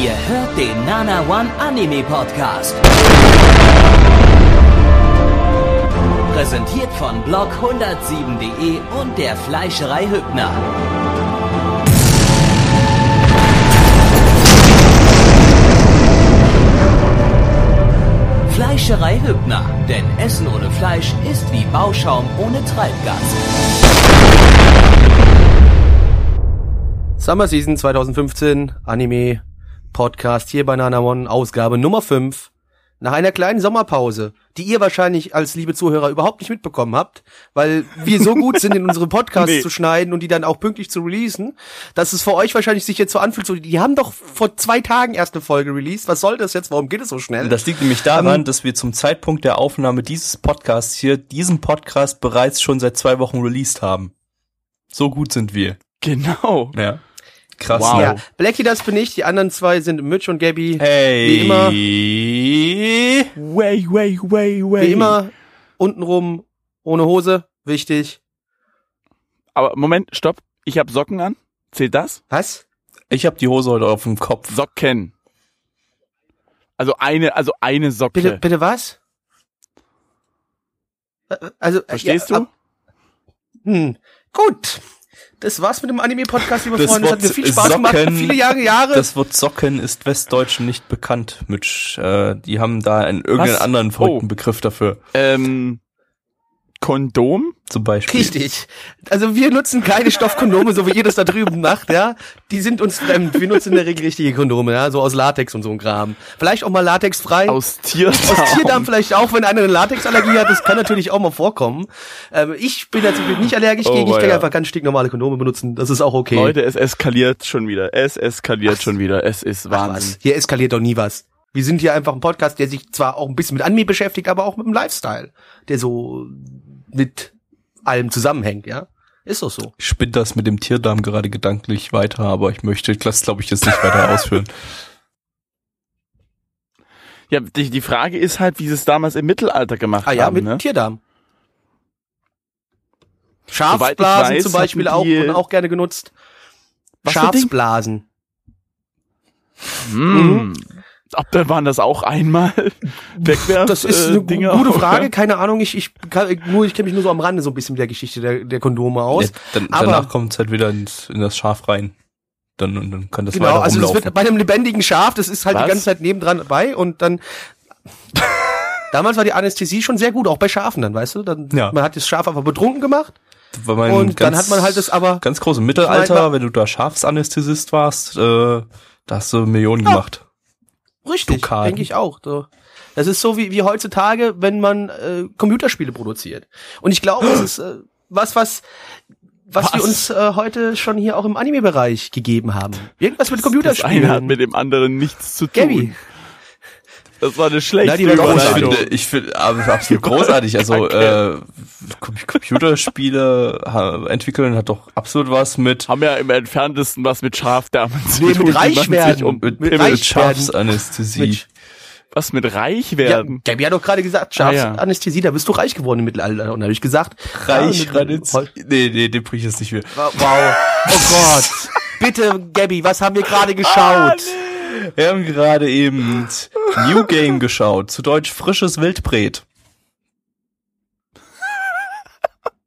Ihr hört den Nana One Anime Podcast. Präsentiert von blog107.de und der Fleischerei Hübner. Fleischerei Hübner, denn Essen ohne Fleisch ist wie Bauschaum ohne Treibgas. Summer Season 2015, Anime Podcast hier bei Nana One, Ausgabe Nummer 5. Nach einer kleinen Sommerpause, die ihr wahrscheinlich als liebe Zuhörer überhaupt nicht mitbekommen habt, weil wir so gut sind, in unsere Podcasts Nee. zu schneiden und die dann auch pünktlich zu releasen, dass es für euch wahrscheinlich sich jetzt so anfühlt, so, die haben doch vor zwei Tagen erst eine Folge released. Was soll das jetzt? Warum geht es so schnell? Das liegt nämlich daran, dass wir zum Zeitpunkt der Aufnahme dieses Podcasts hier diesen Podcast bereits schon seit zwei Wochen released haben. So gut sind wir. Genau. Ja. Krass. Wow. ne? ja, Blackie, das bin ich. Die anderen zwei sind Mitch und Gabby. Hey. Wie immer. Way, way, way, way. Wie immer, untenrum, ohne Hose. Wichtig. Aber Moment, stopp. Ich habe Socken an. Zählt das? Was? Ich habe die Hose heute auf dem Kopf. Socken. Also eine, also eine Socke. Bitte, bitte was? Ä- Also, äh, Verstehst ja, du? ab- Hm. Gut. Das war's mit dem Anime-Podcast, liebe Das Freunde. Es hat mir viel Spaß gemacht. Socken- Viele Jahre, Jahre. Das Wort Socken ist Westdeutschen nicht bekannt, Mitch. Äh, die haben da einen irgendeinen Was? anderen verrückten Oh. Begriff dafür. Ähm, Kondom? Zum Beispiel. Richtig. Also wir nutzen keine Stoffkondome, so wie ihr das da drüben macht, ja. Die sind uns fremd. Wir nutzen in der Regel richtige Kondome, ja, so aus Latex und so ein Kram. Vielleicht auch mal latexfrei. Aus Tierdarm. Aus Tierdarm vielleicht auch, wenn einer eine Latexallergie hat, das kann natürlich auch mal vorkommen. Ähm, ich bin natürlich nicht allergisch Oh, gegen, ich kann ja. einfach ganz stinknormale Kondome benutzen, das ist auch okay. Leute, es eskaliert schon wieder. Es eskaliert schon wieder. Es ist Ach Wahnsinn. was, hier eskaliert doch nie was. Wir sind hier einfach ein Podcast, der sich zwar auch ein bisschen mit Anime beschäftigt, aber auch mit dem Lifestyle, der so mit allem zusammenhängt, ja. Ist doch so. Ich spinne das mit dem Tierdarm gerade gedanklich weiter, aber ich möchte das, glaube ich, jetzt nicht weiter ausführen. Ja, die, die Frage ist halt, wie sie es damals im Mittelalter gemacht Ah ja, haben. mit ne? Tierdarm. Schafsblasen weiß, zum Beispiel auch, wurden auch gerne genutzt. Was für Ding? Schafsblasen. Hm. Ob da waren das auch einmal Wegwerf Das ist äh, eine Dinger, gute oder? Frage, keine Ahnung. Ich, ich kann, nur, ich kenne mich nur so am Rande so ein bisschen mit der Geschichte der, der Kondome aus. Ja, dann, aber- danach kommt es halt wieder ins, in das Schaf rein. Dann, und dann kann das Genau, weiter also das rumlaufen. wird bei einem lebendigen Schaf, das ist halt Was? die ganze Zeit nebendran dabei und dann damals war die Anästhesie schon sehr gut, auch bei Schafen dann, weißt du? Dann Ja. man hat das Schaf einfach betrunken gemacht und dann ganz- hat man halt das aber ganz groß im Mittelalter, Ich mein, wenn du da Schafsanästhesist warst, äh, da hast du Millionen gemacht. Richtig, denke ich auch. So. Das ist so wie, wie heutzutage, wenn man äh, Computerspiele produziert. Und ich glaube, das ist äh, was, was was, wir Was? uns äh, heute schon hier auch im Anime-Bereich gegeben haben. Irgendwas mit Das eine Computerspielen. hat mit dem anderen nichts zu tun. Gabby. Das war eine schlechte Na, die Doch, ich finde, ich finde aber absolut großartig. Also äh, Com- Computerspiele entwickeln hat doch absolut was mit Haben ja im entferntesten was mit Schafdamen zu Nee, mit tun. die man reich sich werden. Um, Mit mit, mit, Schafsanästhesie. Mit- was mit reich Ja, werden? Gabby hat doch gerade gesagt, Ah, ja. Schafsanästhesie, da bist du reich geworden im Mittelalter. Und da habe ich gesagt, Reich, ja, Nee, nee, den bring ich jetzt nicht mehr. Wow. Oh Gott. Bitte, Gabby, was haben wir gerade geschaut? Wir haben gerade eben New Game geschaut, zu Deutsch frisches Wildbret.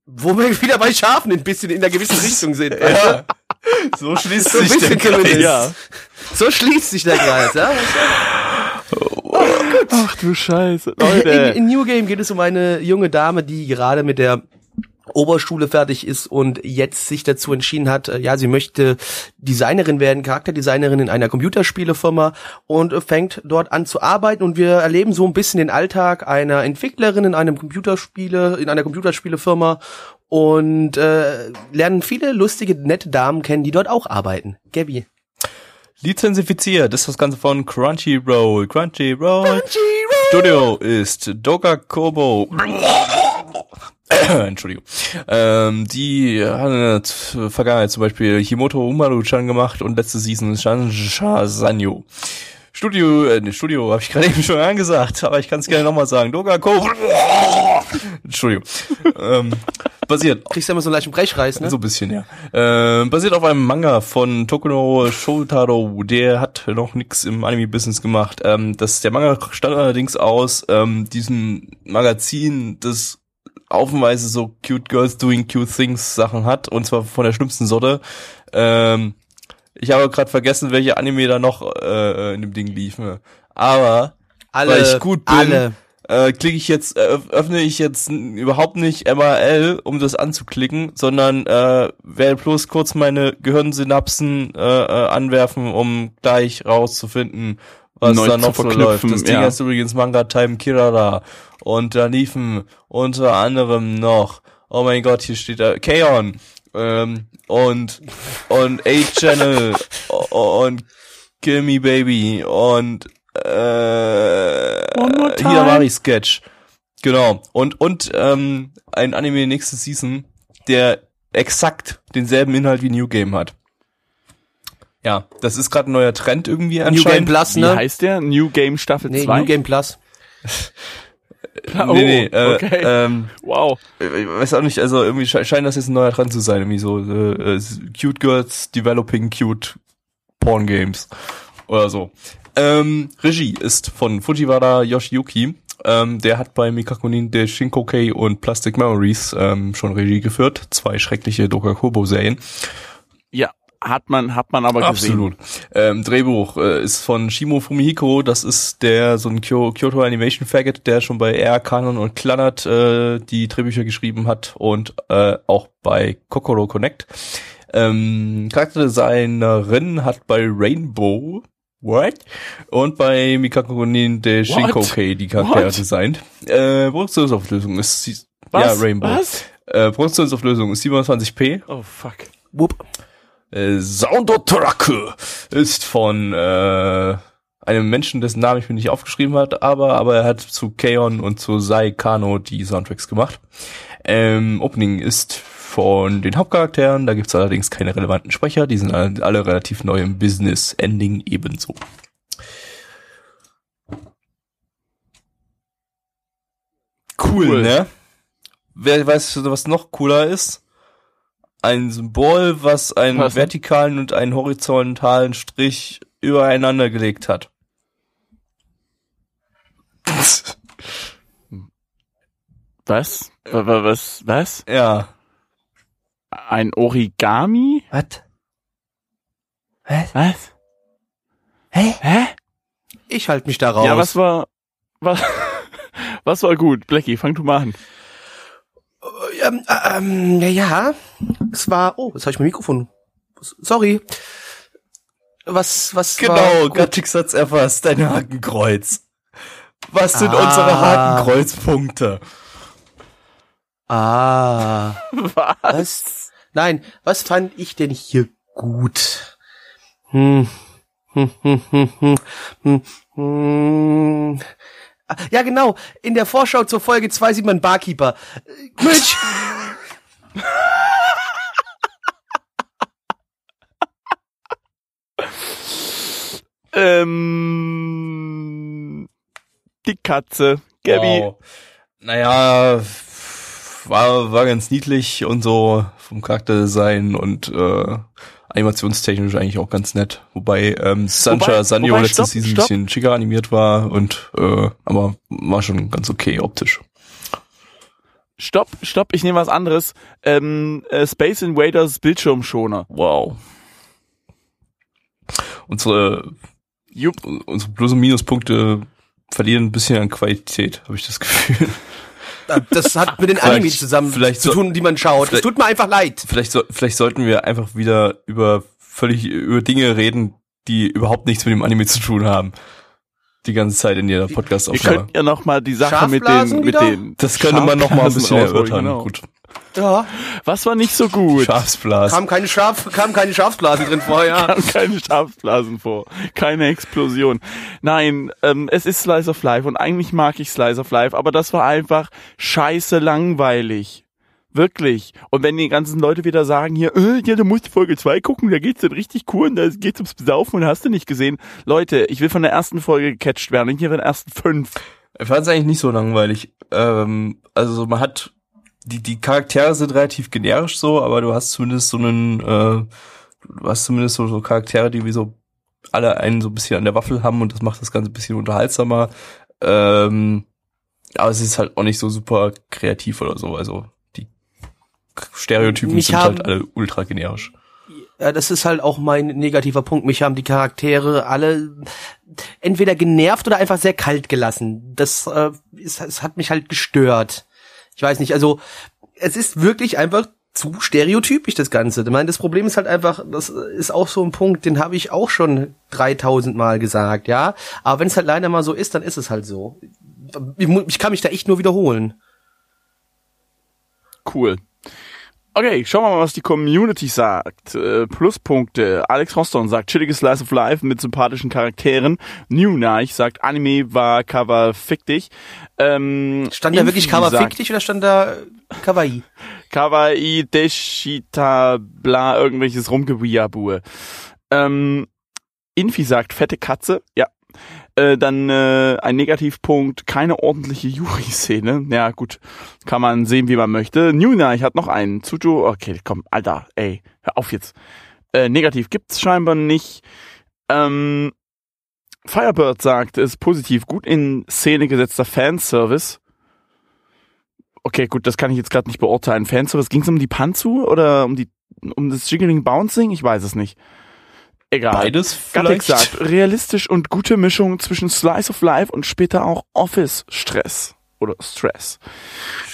Wo wir wieder bei Schafen ein bisschen in der gewissen Richtung sind. Ja. So schließt So sich der Kreis. Ja. So schließt sich der Kreis, ja? Ach du Scheiße. In, Leute. in New Game geht es um eine junge Dame, die gerade mit der Oberschule fertig ist und jetzt sich dazu entschieden hat, äh, ja, sie möchte Designerin werden, Charakterdesignerin in einer Computerspielefirma und äh, fängt dort an zu arbeiten und wir erleben so ein bisschen den Alltag einer Entwicklerin in einem Computerspiele, in einer Computerspielefirma und äh, lernen viele lustige, nette Damen kennen, die dort auch arbeiten. Gabby. Lizenzifiziert ist das Ganze von Crunchyroll. Crunchyroll. Studio ist Doga Kobo. Entschuldigung. Ähm, die haben in der Vergangenheit zum Beispiel Himoto Umaru-chan gemacht und letzte Season Shansha Sanyo. Studio, äh, ne, Studio habe ich gerade eben schon angesagt, aber ich kann es gerne nochmal sagen. Doga Kobo. Entschuldigung. ähm, basiert Kriegst du immer so einen leichten Brechreiz, ne? So ein bisschen, ja. Äh, basiert auf einem Manga von Tokuno Shotaro. Der hat noch nix im Anime-Business gemacht. Ähm, das, der Manga stand allerdings aus ähm, diesem Magazin, das haufenweise so cute girls doing cute things Sachen hat. Und zwar von der schlimmsten Sorte. Ähm, ich habe gerade vergessen, welche Anime da noch äh, in dem Ding liefen. Aber alle, weil ich gut bin, alle. äh, klicke ich jetzt, äh, öffne ich jetzt überhaupt nicht MRL, um das anzuklicken, sondern äh, werde bloß kurz meine Gehirnsynapsen äh, äh, anwerfen, um gleich rauszufinden, was Neu da zu noch so läuft. Das Ding ja. heißt übrigens Manga Time Kirara. Und da liefen unter anderem noch, oh mein Gott, hier steht da Kaon ähm, und und A-Channel und Kill Me Baby und äh, One more time. Hidamari Sketch. Genau. Und, und ähm, ein Anime nächste Season, der exakt denselben Inhalt wie New Game hat. Ja, das ist gerade ein neuer Trend irgendwie New Game anscheinend. Plus, Wie ne? heißt der? New Game Staffel Nee, 2? New Game Plus. Oh, nee, nee, äh, okay. ähm, wow. ich weiß auch nicht, also irgendwie sche scheint das jetzt ein neuer Trend zu sein, irgendwie so äh, äh, cute girls developing cute porn games oder so. Ähm, Regie ist von Fujiwara Yoshiyuki. Ähm, der hat bei Mikakunin de Shinkokei und Plastic Memories ähm, schon Regie geführt. Zwei schreckliche Dokakobo-Serien. Hat man, hat man aber Absolut. Ähm, Drehbuch äh, ist von Shimo Fumihiko. Das ist der so ein Kyo Kyoto Animation Faggot, der schon bei Air Canon und Klannert äh, die Drehbücher geschrieben hat und äh, auch bei Kokoro Connect. Ähm, Charakterdesignerin hat bei Rainbow What? Und bei Mikako Nin de Shinkokei die Charaktere What? designt. Äh, Produktionsauflösung ist sie- Was? ja Rainbow. Was? Äh, Produktionsauflösung ist 27p. Oh, fuck. Whoop. Äh, Soundtrack ist von äh, einem Menschen, dessen Namen ich mir nicht aufgeschrieben hat, aber aber er hat zu Kaon und zu Sai Kano die Soundtracks gemacht. Ähm, Opening ist von den Hauptcharakteren, da gibt's allerdings keine relevanten Sprecher, die sind alle, alle relativ neu im Business. Ending ebenso. Cool, Cool. ne? Wer weiß, was noch cooler ist? Ein Symbol, was einen Was vertikalen und einen horizontalen Strich übereinander gelegt hat. Was? Wa- wa- Was? Was? ja. Ein Origami? Was? Was? Was? Hä? Hä? Ich halte mich da raus. Ja, was war, was, was war gut? Blackie, fang du mal an. Ähm, äh, ähm, ja. Es war. Oh, jetzt habe ich mein Mikrofon. Sorry. Was, was Genau, war gut? Gattix hat's erfasst, ein Hakenkreuz. Was sind Ah. unsere Hakenkreuzpunkte? Ah. Was? Was? Nein, was fand ich denn hier gut? Hm. Hm, hm, hm, hm, hm, hm. Ja, genau. In der Vorschau zur Folge 2 sieht man Barkeeper. Mensch. Ähm, die Katze. Gabby. Wow. Naja, war, war ganz niedlich und so vom Charakterdesign und äh, animationstechnisch eigentlich auch ganz nett. Wobei ähm, Sancha wobei, letzte Season ein bisschen schicker animiert war und äh, aber war schon ganz okay optisch. Stopp, stopp, ich nehme was anderes. Ähm, äh, Space Invaders Bildschirmschoner. Wow. Unsere, Jupp. unsere Plus- und Minuspunkte verlieren ein bisschen an Qualität, habe ich das Gefühl. Das hat mit den Anime zusammen vielleicht zu so- tun, die man schaut. Es tut mir einfach leid. Vielleicht, so, vielleicht sollten wir einfach wieder über völlig über Dinge reden, die überhaupt nichts mit dem Anime zu tun haben. Die ganze Zeit in jeder Ihr Podcast-Aufnahme. könnt ja noch mal die Sache mit den, mit den. Das könnte man noch mal ein bisschen erörtern. genau. Gut. Ja, Was war nicht so gut? Schafsblas. kam keine Schaf, kam keine Schafsblasen drin vorher. kamen keine Schafsblasen vor, keine Explosion. Nein, ähm, es ist Slice of Life und eigentlich mag ich Slice of Life, aber das war einfach scheiße langweilig. Wirklich. Und wenn die ganzen Leute wieder sagen hier, äh, ja, du musst Folge 2 gucken, da geht's dann richtig cool und da geht's ums Besaufen und hast du nicht gesehen. Leute, ich will von der ersten Folge gecatcht werden, nicht hier von den ersten fünf. Ich fand es eigentlich nicht so langweilig. Ähm, also man hat die, die Charaktere sind relativ generisch so, aber du hast zumindest so einen, äh, du hast zumindest so, so Charaktere, die wie so alle einen so ein bisschen an der Waffel haben und das macht das Ganze ein bisschen unterhaltsamer. Ähm, aber es ist halt auch nicht so super kreativ oder so. Also die Stereotypen Mich sind halt alle ultra generisch. Ja, das ist halt auch mein negativer Punkt. Mich haben die Charaktere alle entweder genervt oder einfach sehr kalt gelassen. Das, äh, ist, es hat mich halt gestört. Ich weiß nicht, also es ist wirklich einfach zu stereotypisch das Ganze. Ich meine, das Problem ist halt einfach, das ist auch so ein Punkt, den habe ich auch schon 3000 Mal gesagt, ja. Aber wenn es halt leider mal so ist, dann ist es halt so. Ich, kann mich da echt nur wiederholen. Cool. Okay, schauen wir mal, was die Community sagt. Äh, Pluspunkte. Alex Roston sagt, chilliges Slice of Life mit sympathischen Charakteren. New Neich sagt, Anime war Cover fick dich. Ähm, Stand da wirklich Cover sagt, fick dich oder stand da Kawaii? Kawaii Deshita bla irgendwelches Rumgewiabue. Ähm, Infi sagt fette Katze, ja. Äh, dann äh, ein Negativpunkt, keine ordentliche Yuri-Szene. Ja, gut, kann man sehen, wie man möchte. Nuna, ich hat noch einen. Tsujo, okay, komm, Alter, ey, hör auf jetzt. Äh, negativ gibt's scheinbar nicht. Ähm, Firebird sagt, ist positiv, gut in Szene gesetzter Fanservice. Okay, gut, das kann ich jetzt gerade nicht beurteilen. Fanservice, ging es um die Panzu oder um die um das Jiggling Bouncing? Ich weiß es nicht. Egal. Beides vielleicht. sagt, realistisch und gute Mischung zwischen Slice of Life und später auch Office-Stress. Oder Stress.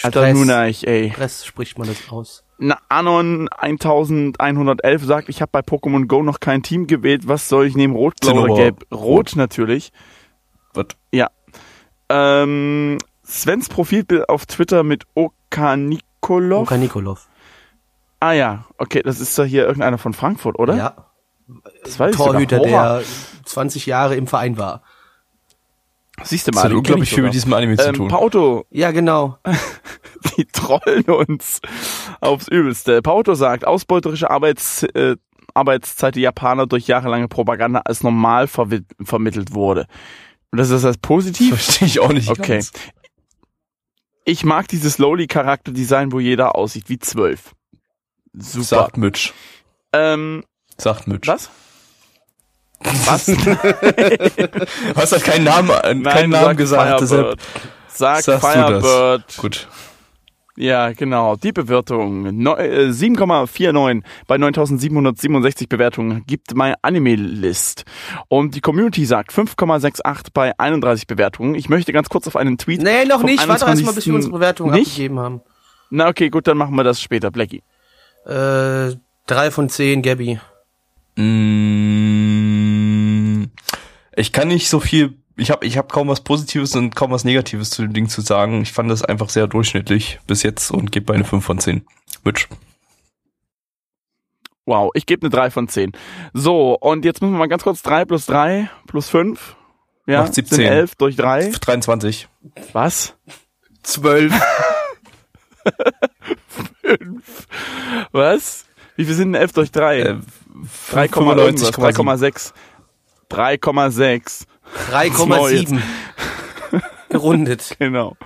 Alter, Stress. nun ich, ey. Press spricht man das aus. Na, Anon 1111 sagt, ich habe bei Pokémon Go noch kein Team gewählt. Was soll ich nehmen? Rot, blau oder gelb? Rot natürlich. Was? Ja. Ähm, Svens Profilbild auf Twitter mit Okanikolov. Luka Nikolov. ah ja, okay, das ist doch hier irgendeiner von Frankfurt, oder? Ja. Das weiß ich Torhüter, der 20 Jahre im Verein war. Siehst du Das mal, kenn unglaublich ich viel mit diesem Anime zu ähm, tun. Pauto, Ja, genau. die trollen uns aufs Übelste. Pauto sagt, ausbeuterische Arbeits, äh, Arbeitszeit der Japaner durch jahrelange Propaganda als normal verwi- vermittelt wurde. Und das ist das positiv? Verstehe ich auch nicht Okay. ganz. Ich mag dieses Lowly-Charakterdesign, wo jeder aussieht wie zwölf. Super. Sagt Mitch. Ähm, Sagt Mitch. was? Was? Du hast halt keinen Namen, äh, keinen Nein, Namen sag gesagt, deshalb Firebird. Sag sagst du das. Firebird. gut. Ja, genau. Die Bewertung. Neu- äh, 7,49 bei 9767 Bewertungen gibt mein Anime-List. Und die Community sagt 5,68 bei 31 Bewertungen. Ich möchte ganz kurz auf einen Tweet. Nee, noch nicht. Warte erst mal, bis wir 21. unsere Bewertung Nicht? abgegeben haben. Na okay, gut, dann machen wir das später. Blackie. Äh, drei von zehn, Gabby. Mm, Ich kann nicht so viel, ich habe ich hab kaum was Positives und kaum was Negatives zu dem Ding zu sagen. Ich fand das einfach sehr durchschnittlich bis jetzt und gebe eine 5 von 10. Mitch. Wow, ich gebe eine 3 von 10. So, und jetzt müssen wir mal ganz kurz 3 plus 3 plus 5. Ja, Macht 17. sind 11 durch 3. 23. Was? Zwölf. Was? Wie viel sind denn 11 durch 3? Äh, 3, irgendwas, 3,6. 3,6. 3,7. Gerundet. Genau.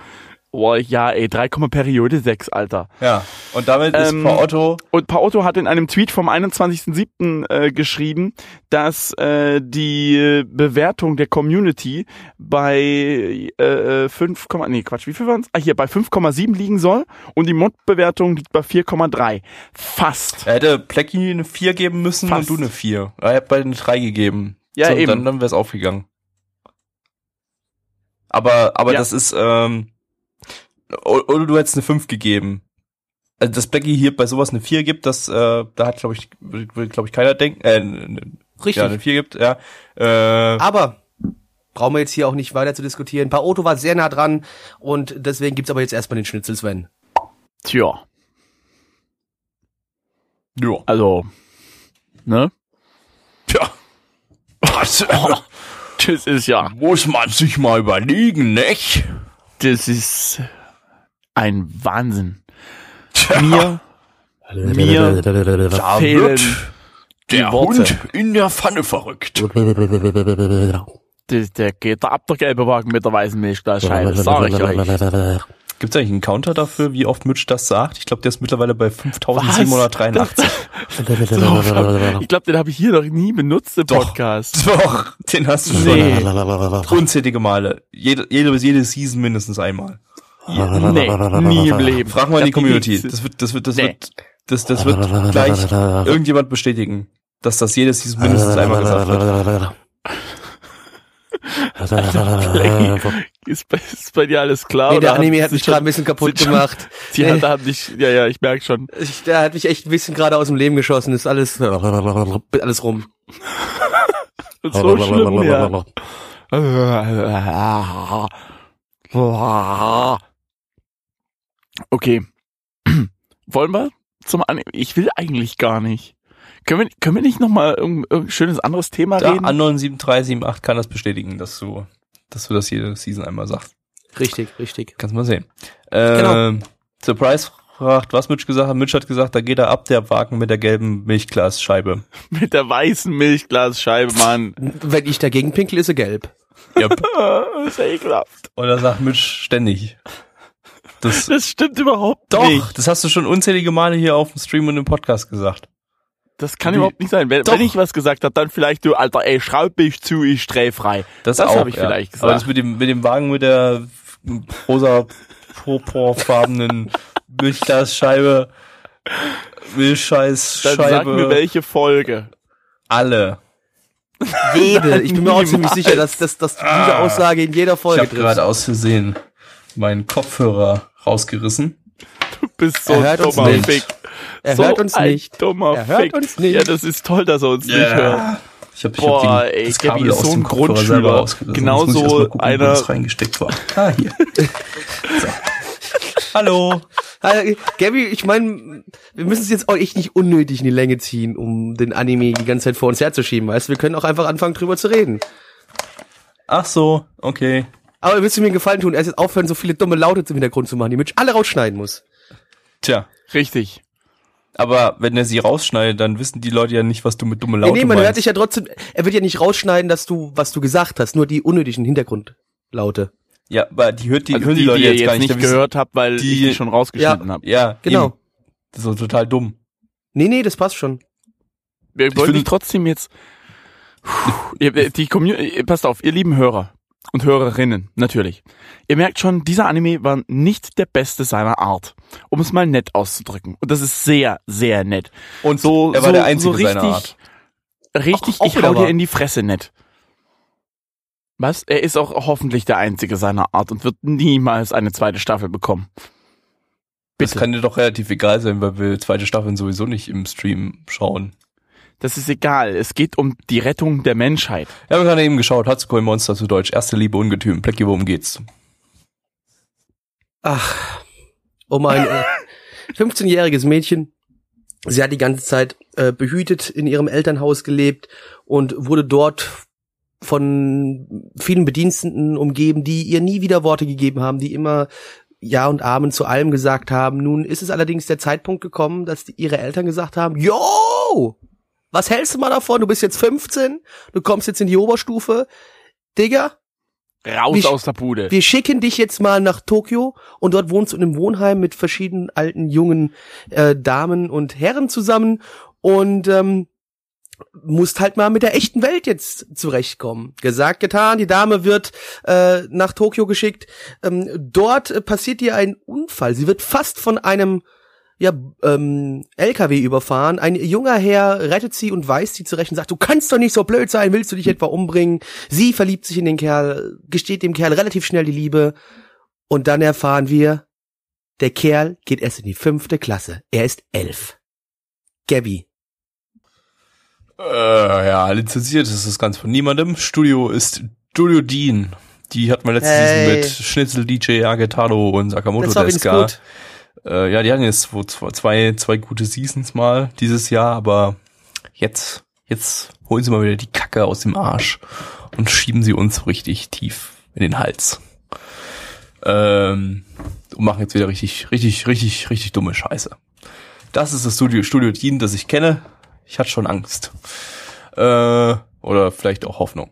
Boah, ja, ey, 3, Periode 6, Alter. Ja, und damit ist Ähm, Frau Otto Und Paotto hat in einem Tweet vom 21.07. Äh, geschrieben, dass äh, die Bewertung der Community bei äh, 5, nee, Quatsch, wie viel waren's? Ah, hier, bei 5,7 liegen soll und die Mod-Bewertung liegt bei 4,3. Fast. Er hätte Plecky eine 4 geben müssen Fast. und du eine 4. Er hat beide eine 3 gegeben. Ja, so, eben. Dann, dann wäre es aufgegangen. Aber, aber Ja. das ist, ähm, oder du hättest eine 5 gegeben. Also, dass Plecky hier bei sowas eine 4 gibt, das, äh, da hat, glaube ich, will, glaube ich, keiner denken, äh, Richtig. ja, eine 4 gibt, ja. Äh, Aber brauchen wir jetzt hier auch nicht weiter zu diskutieren. Paoto war sehr nah dran und deswegen gibt's aber jetzt erstmal den Schnitzel Sven. Tja, ja. also, ne? Tja. Was, Das ist ja, muss man sich mal überlegen, nicht? das ist ein Wahnsinn. Mir, mir Da fehlen der Worte. Hund in der Pfanne verrückt. Das, der geht da ab der gelbe Wagen mit der weißen Milchglasscheibe, sag ich euch. Gibt es eigentlich einen Counter dafür, wie oft Mitch das sagt? Ich glaube, der ist mittlerweile bei 5783. ich glaube, den habe ich hier noch nie benutzt im Doch. Podcast. Doch, den hast du schon Nee. unzählige Male. Jede, jede, jede Season mindestens einmal. Nee, nie im Leben. Frag mal in die Community. Das wird, das wird, das Nee. wird, das, das wird gleich irgendjemand bestätigen, dass das jede Season mindestens einmal gesagt wird. Ist bei, ist bei dir alles klar? Nee, der Anime hat mich gerade ein bisschen kaputt gemacht. Die Nee. hat, haben dich, ja, ja, ich merk schon. Ich, der hat mich echt ein bisschen gerade aus dem Leben geschossen. Ist alles, alles rum. So schlimm, ja. Okay. Wollen wir zum Anime? Ich will eigentlich gar nicht. Können wir, können wir nicht noch mal irgendein, schönes anderes Thema Da, reden? Anon 7378 kann das bestätigen, dass du, dass du das jede Season einmal sagst. Richtig, richtig. Kannst mal sehen. Äh, Genau. Surprise fragt, was Mitch gesagt hat. Mitch hat gesagt, da geht er ab, der Wagen mit der gelben Milchglasscheibe. Mit der weißen Milchglasscheibe, Mann. Wenn ich dagegen pinkel, ist er gelb. Yep. Das ist ja ekelhaft. Und da sagt Mitch ständig. Das, Das stimmt überhaupt doch, nicht. das hast du schon unzählige Male hier auf dem Stream und im Podcast gesagt. Das kann Wie- überhaupt nicht sein. Wenn, Doch. wenn ich was gesagt habe, dann vielleicht du, Alter, ey, schraub mich zu, ich sträfrei. Das, Das auch, hab ich ja. vielleicht gesagt. Aber das mit dem, mit dem Wagen mit der rosa purpurfarbenen Milchglasscheibe, Dann Milchscheißscheibe, sag mir welche Folge. alle. Jede. Ich bin mir auch ziemlich sicher, dass, dass, dass du diese Aussage in jeder Ich Folge habe triffst. gerade aus Versehen meinen Kopfhörer rausgerissen. Du bist so Er hört uns dummer nicht. Fick. Er so hört uns ein nicht. Dummer Er hört Fick. uns nicht. Ja, das ist toll, dass er uns nicht hört. Ich habe Boah, hab den- ey, das Gabby Kabel ist aus so dem ein Grundschüler. ich gucken, wo einer- das reingesteckt war. Ah, hier. so. Hallo. Gabby, ich meine, wir müssen es jetzt auch echt nicht unnötig in die Länge ziehen, um den Anime die ganze Zeit vor uns herzuschieben, weißt du? Wir können auch einfach anfangen, drüber zu reden. Ach so, okay. Aber willst du mir einen Gefallen tun, erst jetzt aufhören, so viele dumme Laute im Hintergrund zu machen, die Mitch alle rausschneiden muss? Tja. Richtig. Aber wenn er sie rausschneidet, dann wissen die Leute ja nicht, was du mit dumme Nee, Laute nee, man hört meinst. dich ja trotzdem, er wird ja nicht rausschneiden, dass du, was du gesagt hast, nur die unnötigen Hintergrundlaute. Ja, aber die hört die, Also hören die, die, Leute die ihr jetzt jetzt gar nicht. nicht gehört habt, weil die- ich die schon rausgeschnitten habe. Ja, Genau. Eben. Das ist so total dumm. Nee, nee, das passt schon. Wir wollen finde- dich trotzdem jetzt. Ihr- Die Community, passt auf, ihr lieben Hörer und Hörerinnen, natürlich. Ihr merkt schon, dieser Anime war nicht der beste seiner Art. Um es mal nett auszudrücken. Und das ist sehr, sehr nett. Und So, er war so, der Einzige so richtig, seiner Art. richtig, Auch ich wieder hau dir in die Fresse nett. Was? Er ist auch hoffentlich der Einzige seiner Art und wird niemals eine zweite Staffel bekommen. Das Bitte. kann dir doch relativ egal sein, weil wir zweite Staffeln sowieso nicht im Stream schauen. Das ist egal. Es geht um die Rettung der Menschheit. Wir haben gerade eben geschaut, Hatsukoi Monster zu Deutsch, erste Liebe Ungetüm. Plecki, worum geht's? Ach, um ein äh, 15-jähriges Mädchen. Sie hat die ganze Zeit äh, behütet in ihrem Elternhaus gelebt und wurde dort von vielen Bediensteten umgeben, die ihr nie wieder Worte gegeben haben, die immer Ja und Amen zu allem gesagt haben. Nun ist es allerdings der Zeitpunkt gekommen, dass die, ihre Eltern gesagt haben, Yo, was hältst du mal davon? Du bist jetzt 15, du kommst jetzt in die Oberstufe. Digga, Raus Wie- aus der Bude. wir schicken dich jetzt mal nach Tokio und dort wohnst du in einem Wohnheim mit verschiedenen alten jungen äh, Damen und Herren zusammen und ähm, musst halt mal mit der echten Welt jetzt zurechtkommen. Gesagt, getan, die Dame wird äh, nach Tokio geschickt. Ähm, dort äh, passiert ihr ein Unfall. Sie wird fast von einem ja, ähm, LKW überfahren. Ein junger Herr rettet sie und weist sie zurecht und sagt, du kannst doch nicht so blöd sein, willst du dich etwa umbringen? Sie verliebt sich in den Kerl, gesteht dem Kerl relativ schnell die Liebe und dann erfahren wir, der Kerl geht erst in die fünfte Klasse. Er ist elf. Gabby. Äh, ja, lizenziert ist das Ganze von niemandem. Studio ist Studio Dean. Die hat man letzte Hey. Mit Schnitzel, DJ, Agetado und Sakamoto Deska. gut. Äh, ja, die hatten jetzt zwei, zwei, gute Seasons mal dieses Jahr, aber jetzt, jetzt holen sie mal wieder die Kacke aus dem Arsch und schieben sie uns richtig tief in den Hals. Ähm, und machen jetzt wieder richtig, richtig, richtig, richtig dumme Scheiße. Das ist das Studio, Studio Dean, das ich kenne. Ich hatte schon Angst. Äh, oder vielleicht auch Hoffnung.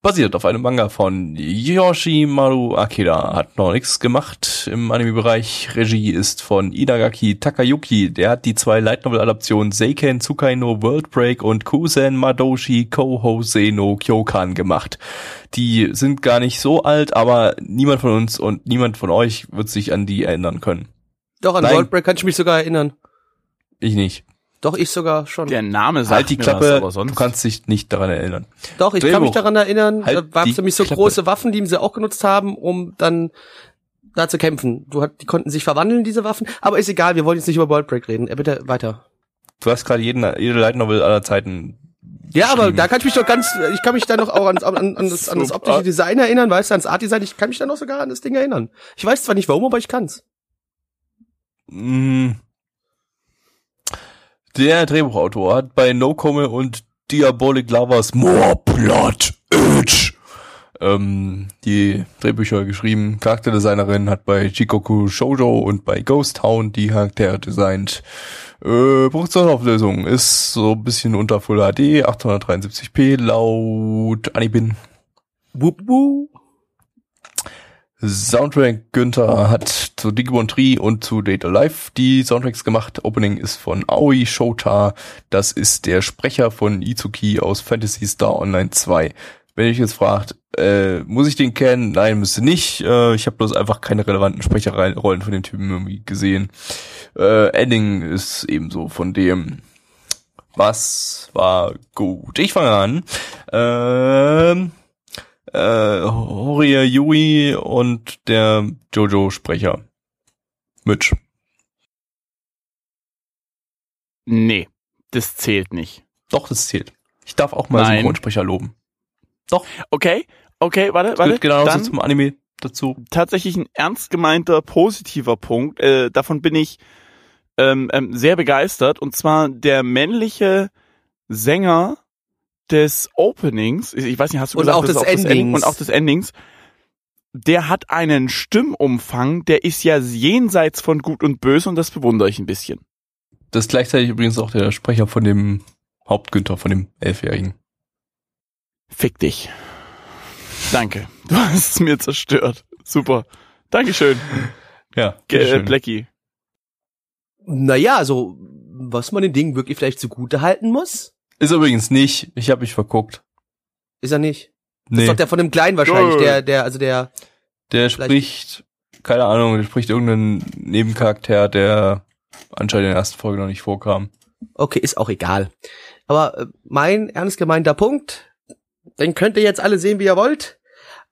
Basiert auf einem Manga von Yoshimaru Akira. Hat noch nichts gemacht im Anime-Bereich. Regie ist von Inagaki Takayuki. Der hat die zwei Light Novel-Adaptionen Seiken Tsukai no World Break und Kusen Madoshi Kohose no Kyokan gemacht. Die sind gar nicht so alt, aber niemand von uns und niemand von euch wird sich an die erinnern können. Doch, an Nein. Worldbreak kann ich mich sogar erinnern. Ich nicht. Doch, ich sogar schon. Der Name sagt Halt die mir Klappe, aber du kannst dich nicht daran erinnern. Doch, ich kann Drehbuch. mich daran erinnern, Halt da gab es die nämlich so Klappe. große Waffen, die sie auch genutzt haben, um dann da zu kämpfen. Du hat, die konnten sich verwandeln, diese Waffen. Aber ist egal, wir wollen jetzt nicht über Worldbreak reden. Äh, bitte weiter. Du hast gerade jeden, jede Light Novel aller Zeiten. Ja, aber da kann ich mich doch ganz, ich kann mich da noch auch an, an, an, das, an das optische Design erinnern, weißt du, ans Art-Design, ich kann mich da noch sogar an das Ding erinnern. Ich weiß zwar nicht warum, aber ich kann's. Mm. Der Drehbuchautor hat bei No Come und Diabolic Lovers More Blood Itch ähm, die Drehbücher geschrieben. Charakterdesignerin hat bei Chikoku Shoujo und bei Ghost Town die Charaktere designt. Äh, Produktionsauflösung ist so ein bisschen unter Full HD, 873p laut Anibin. Wup, wup. Soundtrack Günther hat zu Digimon Tree und zu Data Life die Soundtracks gemacht. Opening ist von Aoi Shota. Das ist der Sprecher von Izuki aus Fantasy Star Online 2. Wenn ihr euch jetzt fragt, äh, muss ich den kennen? Nein, müsste nicht. Äh, ich habe bloß einfach keine relevanten Sprecherrollen von den Typen irgendwie gesehen. Äh, Ending ist ebenso von dem. Was war gut? Ich fange an. Ähm, äh, Horia Yui und der Jojo-Sprecher. Mitch. Nee, das zählt nicht. Doch, das zählt. Ich darf auch mal Nein. Synchronsprecher loben. Okay, okay, warte, Das warte. genauso Dann zum Anime dazu. tatsächlich ein ernst gemeinter positiver Punkt. Äh, davon bin ich ähm, ähm, sehr begeistert. Und zwar der männliche Sänger des Openings. Ich- weiß nicht, hast du Und gesagt, auch das das End- Endings. und auch des Endings. Der hat einen Stimmumfang, der ist ja jenseits von Gut und Böse und das bewundere ich ein bisschen. Das ist gleichzeitig übrigens auch der Sprecher von dem Hauptgünther, von dem Elfjährigen. Fick dich. Danke. Du hast es mir zerstört. Super. Dankeschön, Ja, äh. Blackie. Naja, also, was man den Ding wirklich vielleicht zugute halten muss, Ist übrigens nicht. Ich habe mich verguckt. ist er nicht. Das Nee, ist doch der von dem Kleinen wahrscheinlich, der, der, also der, der spricht, keine Ahnung, der spricht irgendeinen Nebencharakter, der anscheinend in der ersten Folge noch nicht vorkam. okay, ist auch egal. Aber äh, mein ernst gemeinter Punkt, den könnt ihr jetzt alle sehen, wie ihr wollt,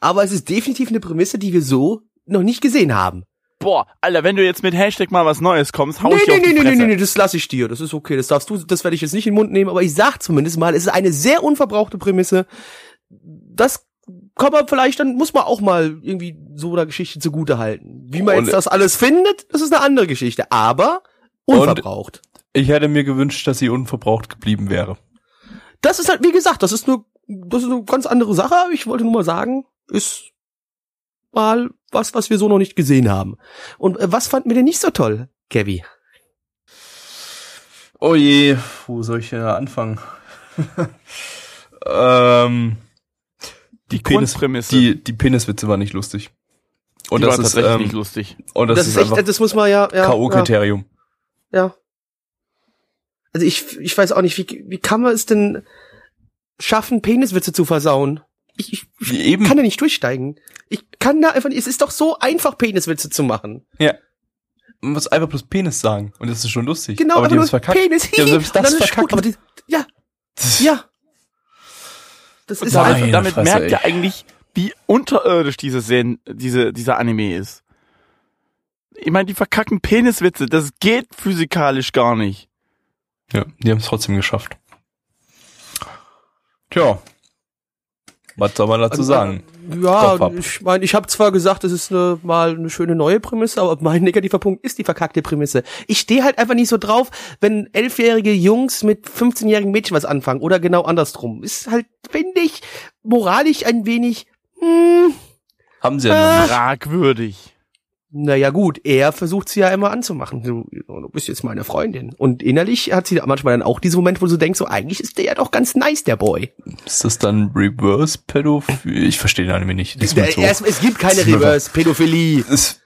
aber es ist definitiv eine Prämisse, die wir so noch nicht gesehen haben. Boah, Alter, wenn du jetzt mit Hashtag mal was Neues kommst, hau Nee, ich dir nee, auf die nee, nee, Fresse. nee, nee, das lasse ich dir. Das ist okay. Das darfst du, das werde ich jetzt nicht in den Mund nehmen, aber ich sag zumindest mal, es ist eine sehr unverbrauchte Prämisse. Das kann man vielleicht, dann muss man auch mal irgendwie so einer Geschichte zugute halten. Wie man Und- jetzt das alles findet, das ist eine andere Geschichte, aber unverbraucht. Ich hätte mir gewünscht, dass sie unverbraucht geblieben wäre. Das ist halt, wie gesagt, das ist nur, das ist eine ganz andere Sache. Ich wollte nur mal sagen, ist mal was, was wir so noch nicht gesehen haben. Und äh, was fanden wir denn nicht so toll, Kevin? Oh je, wo soll ich denn da anfangen? ähm, die, Penis, Grundprämisse. die, die Peniswitze waren nicht lustig. Und die das war ist, tatsächlich ähm, nicht lustig. und das, Das, ist, ist echt, das muss man ja, ja, ja, K.O.-Kriterium. ja. Also ich, ich weiß auch nicht, wie, wie kann man es denn schaffen, Peniswitze zu versauen? Ich, ich, eben. kann da nicht durchsteigen. Ich kann da einfach nicht, es ist doch so einfach, Peniswitze zu machen. Ja. Man muss einfach bloß Penis sagen. Und das ist schon lustig. Genau, aber aber die haben verkackt. Penis, Die haben das verkackt. aber die, ja, ja. Das ist Nein. einfach, damit Fresse, merkt ey. ihr eigentlich, wie unterirdisch diese Sen diese, dieser Anime ist. Ich meine, die verkacken Peniswitze, das geht physikalisch gar nicht. Ja, die haben es trotzdem geschafft. Tja. Was soll man dazu sagen? Ja, ich meine, ich habe zwar gesagt, das ist eine, mal eine schöne neue Prämisse, aber mein negativer Punkt ist die verkackte Prämisse. Ich stehe halt einfach nicht so drauf, wenn elfjährige Jungs mit 15-jährigen Mädchen was anfangen oder genau andersrum. Ist halt, finde ich, moralisch ein wenig, hm, Haben sie ja nicht. Fragwürdig. Naja gut, er versucht sie ja immer anzumachen. Du, du bist jetzt meine Freundin. Und innerlich hat sie manchmal dann auch diese Momente, wo du denkst, so eigentlich ist der ja doch ganz nice, der Boy. Ist das dann Reverse-Pädophilie? Ich verstehe den Anime nicht. Der, so. es gibt keine Reverse-Pädophilie. Es-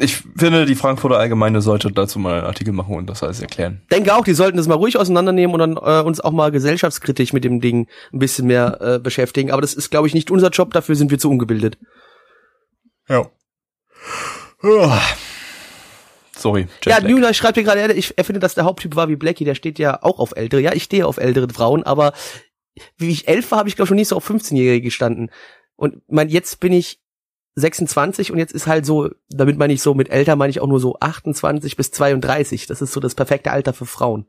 ich finde, die Frankfurter Allgemeine sollte dazu mal einen Artikel machen und das alles erklären. denke auch, die sollten das mal ruhig auseinandernehmen und dann äh, uns auch mal gesellschaftskritisch mit dem Ding ein bisschen mehr äh, beschäftigen. Aber das ist, glaube ich, nicht unser Job, dafür sind wir zu ungebildet. Ja. Sorry, Ja, Jetlag. Nuna schreibt hier gerade, ich er findet, dass der Haupttyp war wie Blackie, der steht ja auch auf ältere. Ja, ich stehe auf ältere Frauen, aber wie ich elf war, habe ich glaube schon nicht so auf 15-Jährige gestanden. Und mein, jetzt bin ich 26 und jetzt ist halt so, damit meine ich so, mit älter meine ich auch nur so 28 bis 32. Das ist so das perfekte Alter für Frauen.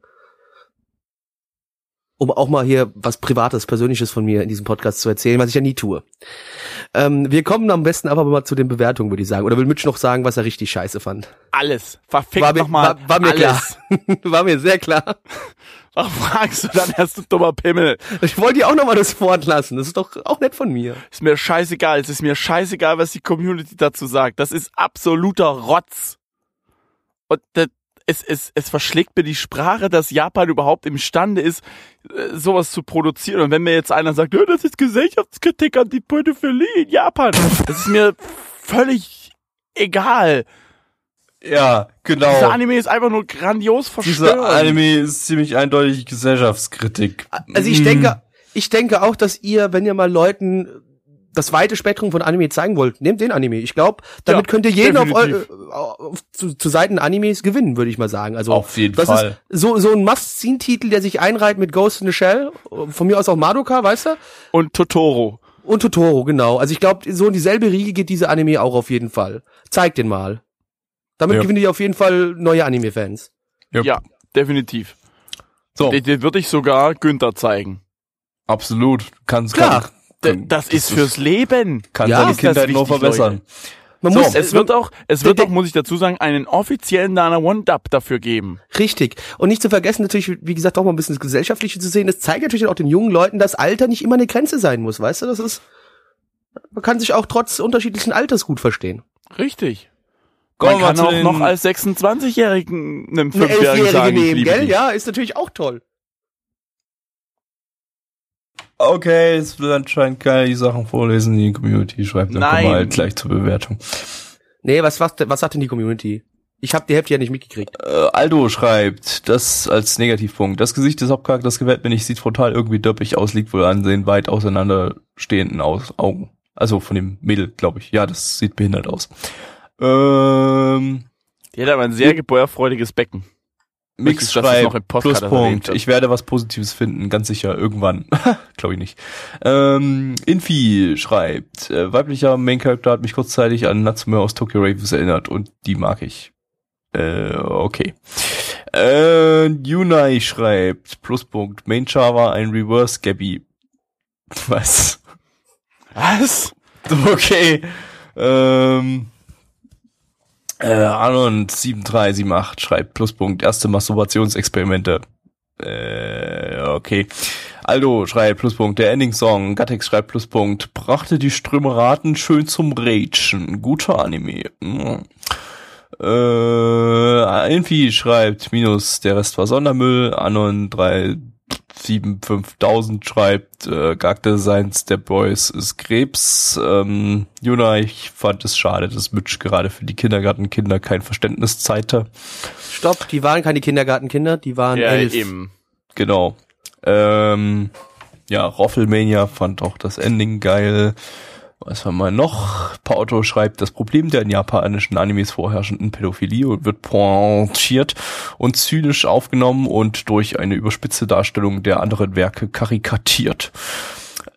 Um auch mal hier was Privates, Persönliches von mir in diesem Podcast zu erzählen, was ich ja nie tue. Ähm, wir kommen am besten aber mal zu den Bewertungen, würde ich sagen. Oder will Mitch noch sagen, was er richtig scheiße fand? Alles. Verfickt War mir- nochmal. war- war mir alles. War mir sehr klar. Warum fragst du dann erst, du dummer Pimmel? Ich wollte dir auch noch mal das Wort lassen. Das ist doch auch nett von mir. Ist mir scheißegal. Es ist mir scheißegal, was die Community dazu sagt. Das ist absoluter Rotz. Und das, es, es, es verschlägt mir die Sprache, dass Japan überhaupt imstande ist, äh, sowas zu produzieren. Und wenn mir jetzt einer sagt, das ist Gesellschaftskritik an die Pädophilie in Japan, das ist mir völlig egal. Ja, genau. Dieser Anime ist einfach nur grandios Dieser verstörend. Anime ist ziemlich eindeutig Gesellschaftskritik. Also ich Mm. denke, ich denke auch, dass ihr, wenn ihr mal Leuten das weite Spektrum von Anime zeigen wollt, nehmt den Anime. Ich glaube, damit Ja, könnt ihr jeden auf, eu- auf zu, zu Seiten Animes gewinnen, würde ich mal sagen. Also Auf jeden das Fall. ist so so ein Must-Seen-Titel, der sich einreiht mit Ghost in the Shell, von mir aus auch Madoka, weißt du? Und Totoro. Und Totoro, genau. Also ich glaube, so in dieselbe Riege geht dieser Anime auch auf jeden Fall. Zeigt den mal. Damit Ja. gewinnt ihr auf jeden Fall neue Anime-Fans. Yep. Ja, definitiv. So, Den, den würde ich sogar Günther zeigen. absolut. Kannst Klar. Kann, kann, Das ist fürs Leben. kann Ja, seine das Kindheit nur verbessern. Leute. Man So, muss Es wird auch, es wird auch, muss ich dazu sagen, einen offiziellen Dana One Dub dafür geben. Richtig. Und nicht zu vergessen, natürlich, wie gesagt, auch mal ein bisschen das Gesellschaftliche zu sehen. Das zeigt natürlich auch den jungen Leuten, dass Alter nicht immer eine Grenze sein muss, weißt du? Das ist, man kann sich auch trotz unterschiedlichen Alters gut verstehen. Richtig. Kommen Man kann auch noch als 26-Jährigen einem Eine Fünfjährigen Elfjährige sagen, ich nehmen, liebe gell? dich. Ja, ist natürlich auch toll. Okay, es will anscheinend keiner die Sachen vorlesen, die Community schreibt. Dann kommen wir Nein. halt gleich zur Bewertung. Nee, was, was, was sagt denn die Community? Ich habe die Hälfte ja nicht mitgekriegt. Äh, Aldo schreibt, das als Negativpunkt. Das Gesicht des Hauptcharakters gefällt mir nicht, sieht frontal irgendwie döppig aus, liegt wohl an den weit auseinanderstehenden aus Augen. Also von dem Mädel, glaube ich. Ja, das sieht behindert aus. Ähm, Die hat aber ein sehr gebäuerfreudiges Becken. Mix schreibt, Pluspunkt. Ich werde was Positives finden, ganz sicher, irgendwann. Glaube ich nicht. Ähm, Infi schreibt, äh, weiblicher Main Character hat mich kurzzeitig an Natsume aus Tokyo Ravens erinnert und die mag ich. Äh, okay. Äh, Yunai schreibt, Pluspunkt, Main Char war ein Reverse Gabby. Was? Was? Okay. Ähm, äh, Anon 7378 schreibt Pluspunkt, erste Masturbationsexperimente. Äh, okay. Aldo schreibt Pluspunkt, der Ending-Song. Gattex schreibt Pluspunkt, brachte die Strömeraten schön zum Ragen. Guter Anime. Mm. Äh, Infi schreibt Minus, der Rest war Sondermüll. Anon 375000 schreibt, äh, Charakterdesigns der Boys ist Krebs. Ähm, Juna, ich fand es schade, dass Mitch gerade für die Kindergartenkinder kein Verständnis zeigte. Stopp, die waren keine Kindergartenkinder, die waren Ja, elf. eben. Genau. Ähm, ja, Roffelmania fand auch das Ending geil. Was haben wir noch? Pauto schreibt, das Problem der in japanischen Animes vorherrschenden Pädophilie wird pointiert und zynisch aufgenommen und durch eine überspitzte Darstellung der anderen Werke karikatiert.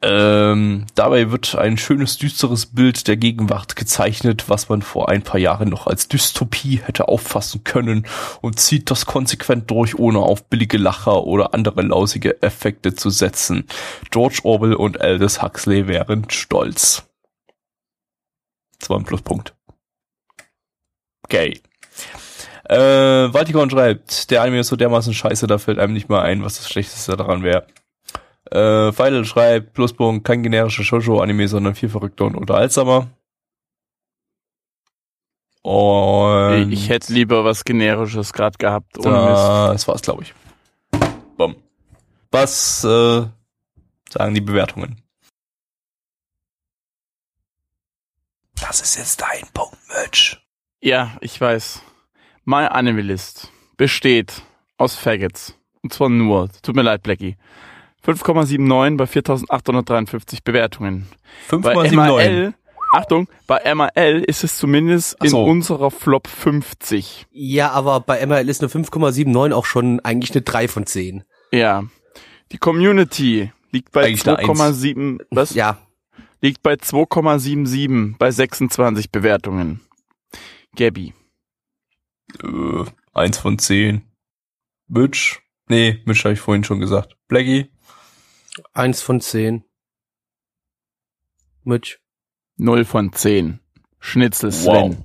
Ähm, dabei wird ein schönes, düsteres Bild der Gegenwart gezeichnet, was man vor ein paar Jahren noch als Dystopie hätte auffassen können und zieht das konsequent durch, ohne auf billige Lacher oder andere lausige Effekte zu setzen. George Orwell und Aldous Huxley wären stolz. Das war ein Pluspunkt. Okay. Äh, Vatikon schreibt, der Anime ist so dermaßen scheiße, da fällt einem nicht mal ein, was das Schlechteste daran wäre. Äh, Feidel schreibt, Pluspunkt, kein generischer Shoujo-Anime, sondern viel verrückter und unterhaltsamer. Und Ich hätte lieber was Generisches gerade gehabt. Ohne Mist. das war's, glaube ich. Bumm. Was äh, sagen die Bewertungen? Das ist jetzt dein Punkt, Mitch. Ja, ich weiß. My Animalist besteht aus Faggots. Und zwar nur. Tut mir leid, Blackie. 5,79 bei 4853 Bewertungen. Bei 5,79. MAL, Achtung, bei MAL ist es zumindest so. in unserer Flop 50. Ja, aber bei ML ist eine 5,79 auch schon eigentlich eine 3 von 10. Ja. Die Community liegt bei Eigentlich eine Eins. 2,7, was? Ja. Liegt bei 2,77 bei 26 Bewertungen. Gabby. Äh, eins von zehn. Mitch. Nee, Mitch habe ich vorhin schon gesagt. Blackie. 1 von 10. Mitch. 0 von 10. Schnitzel Sven.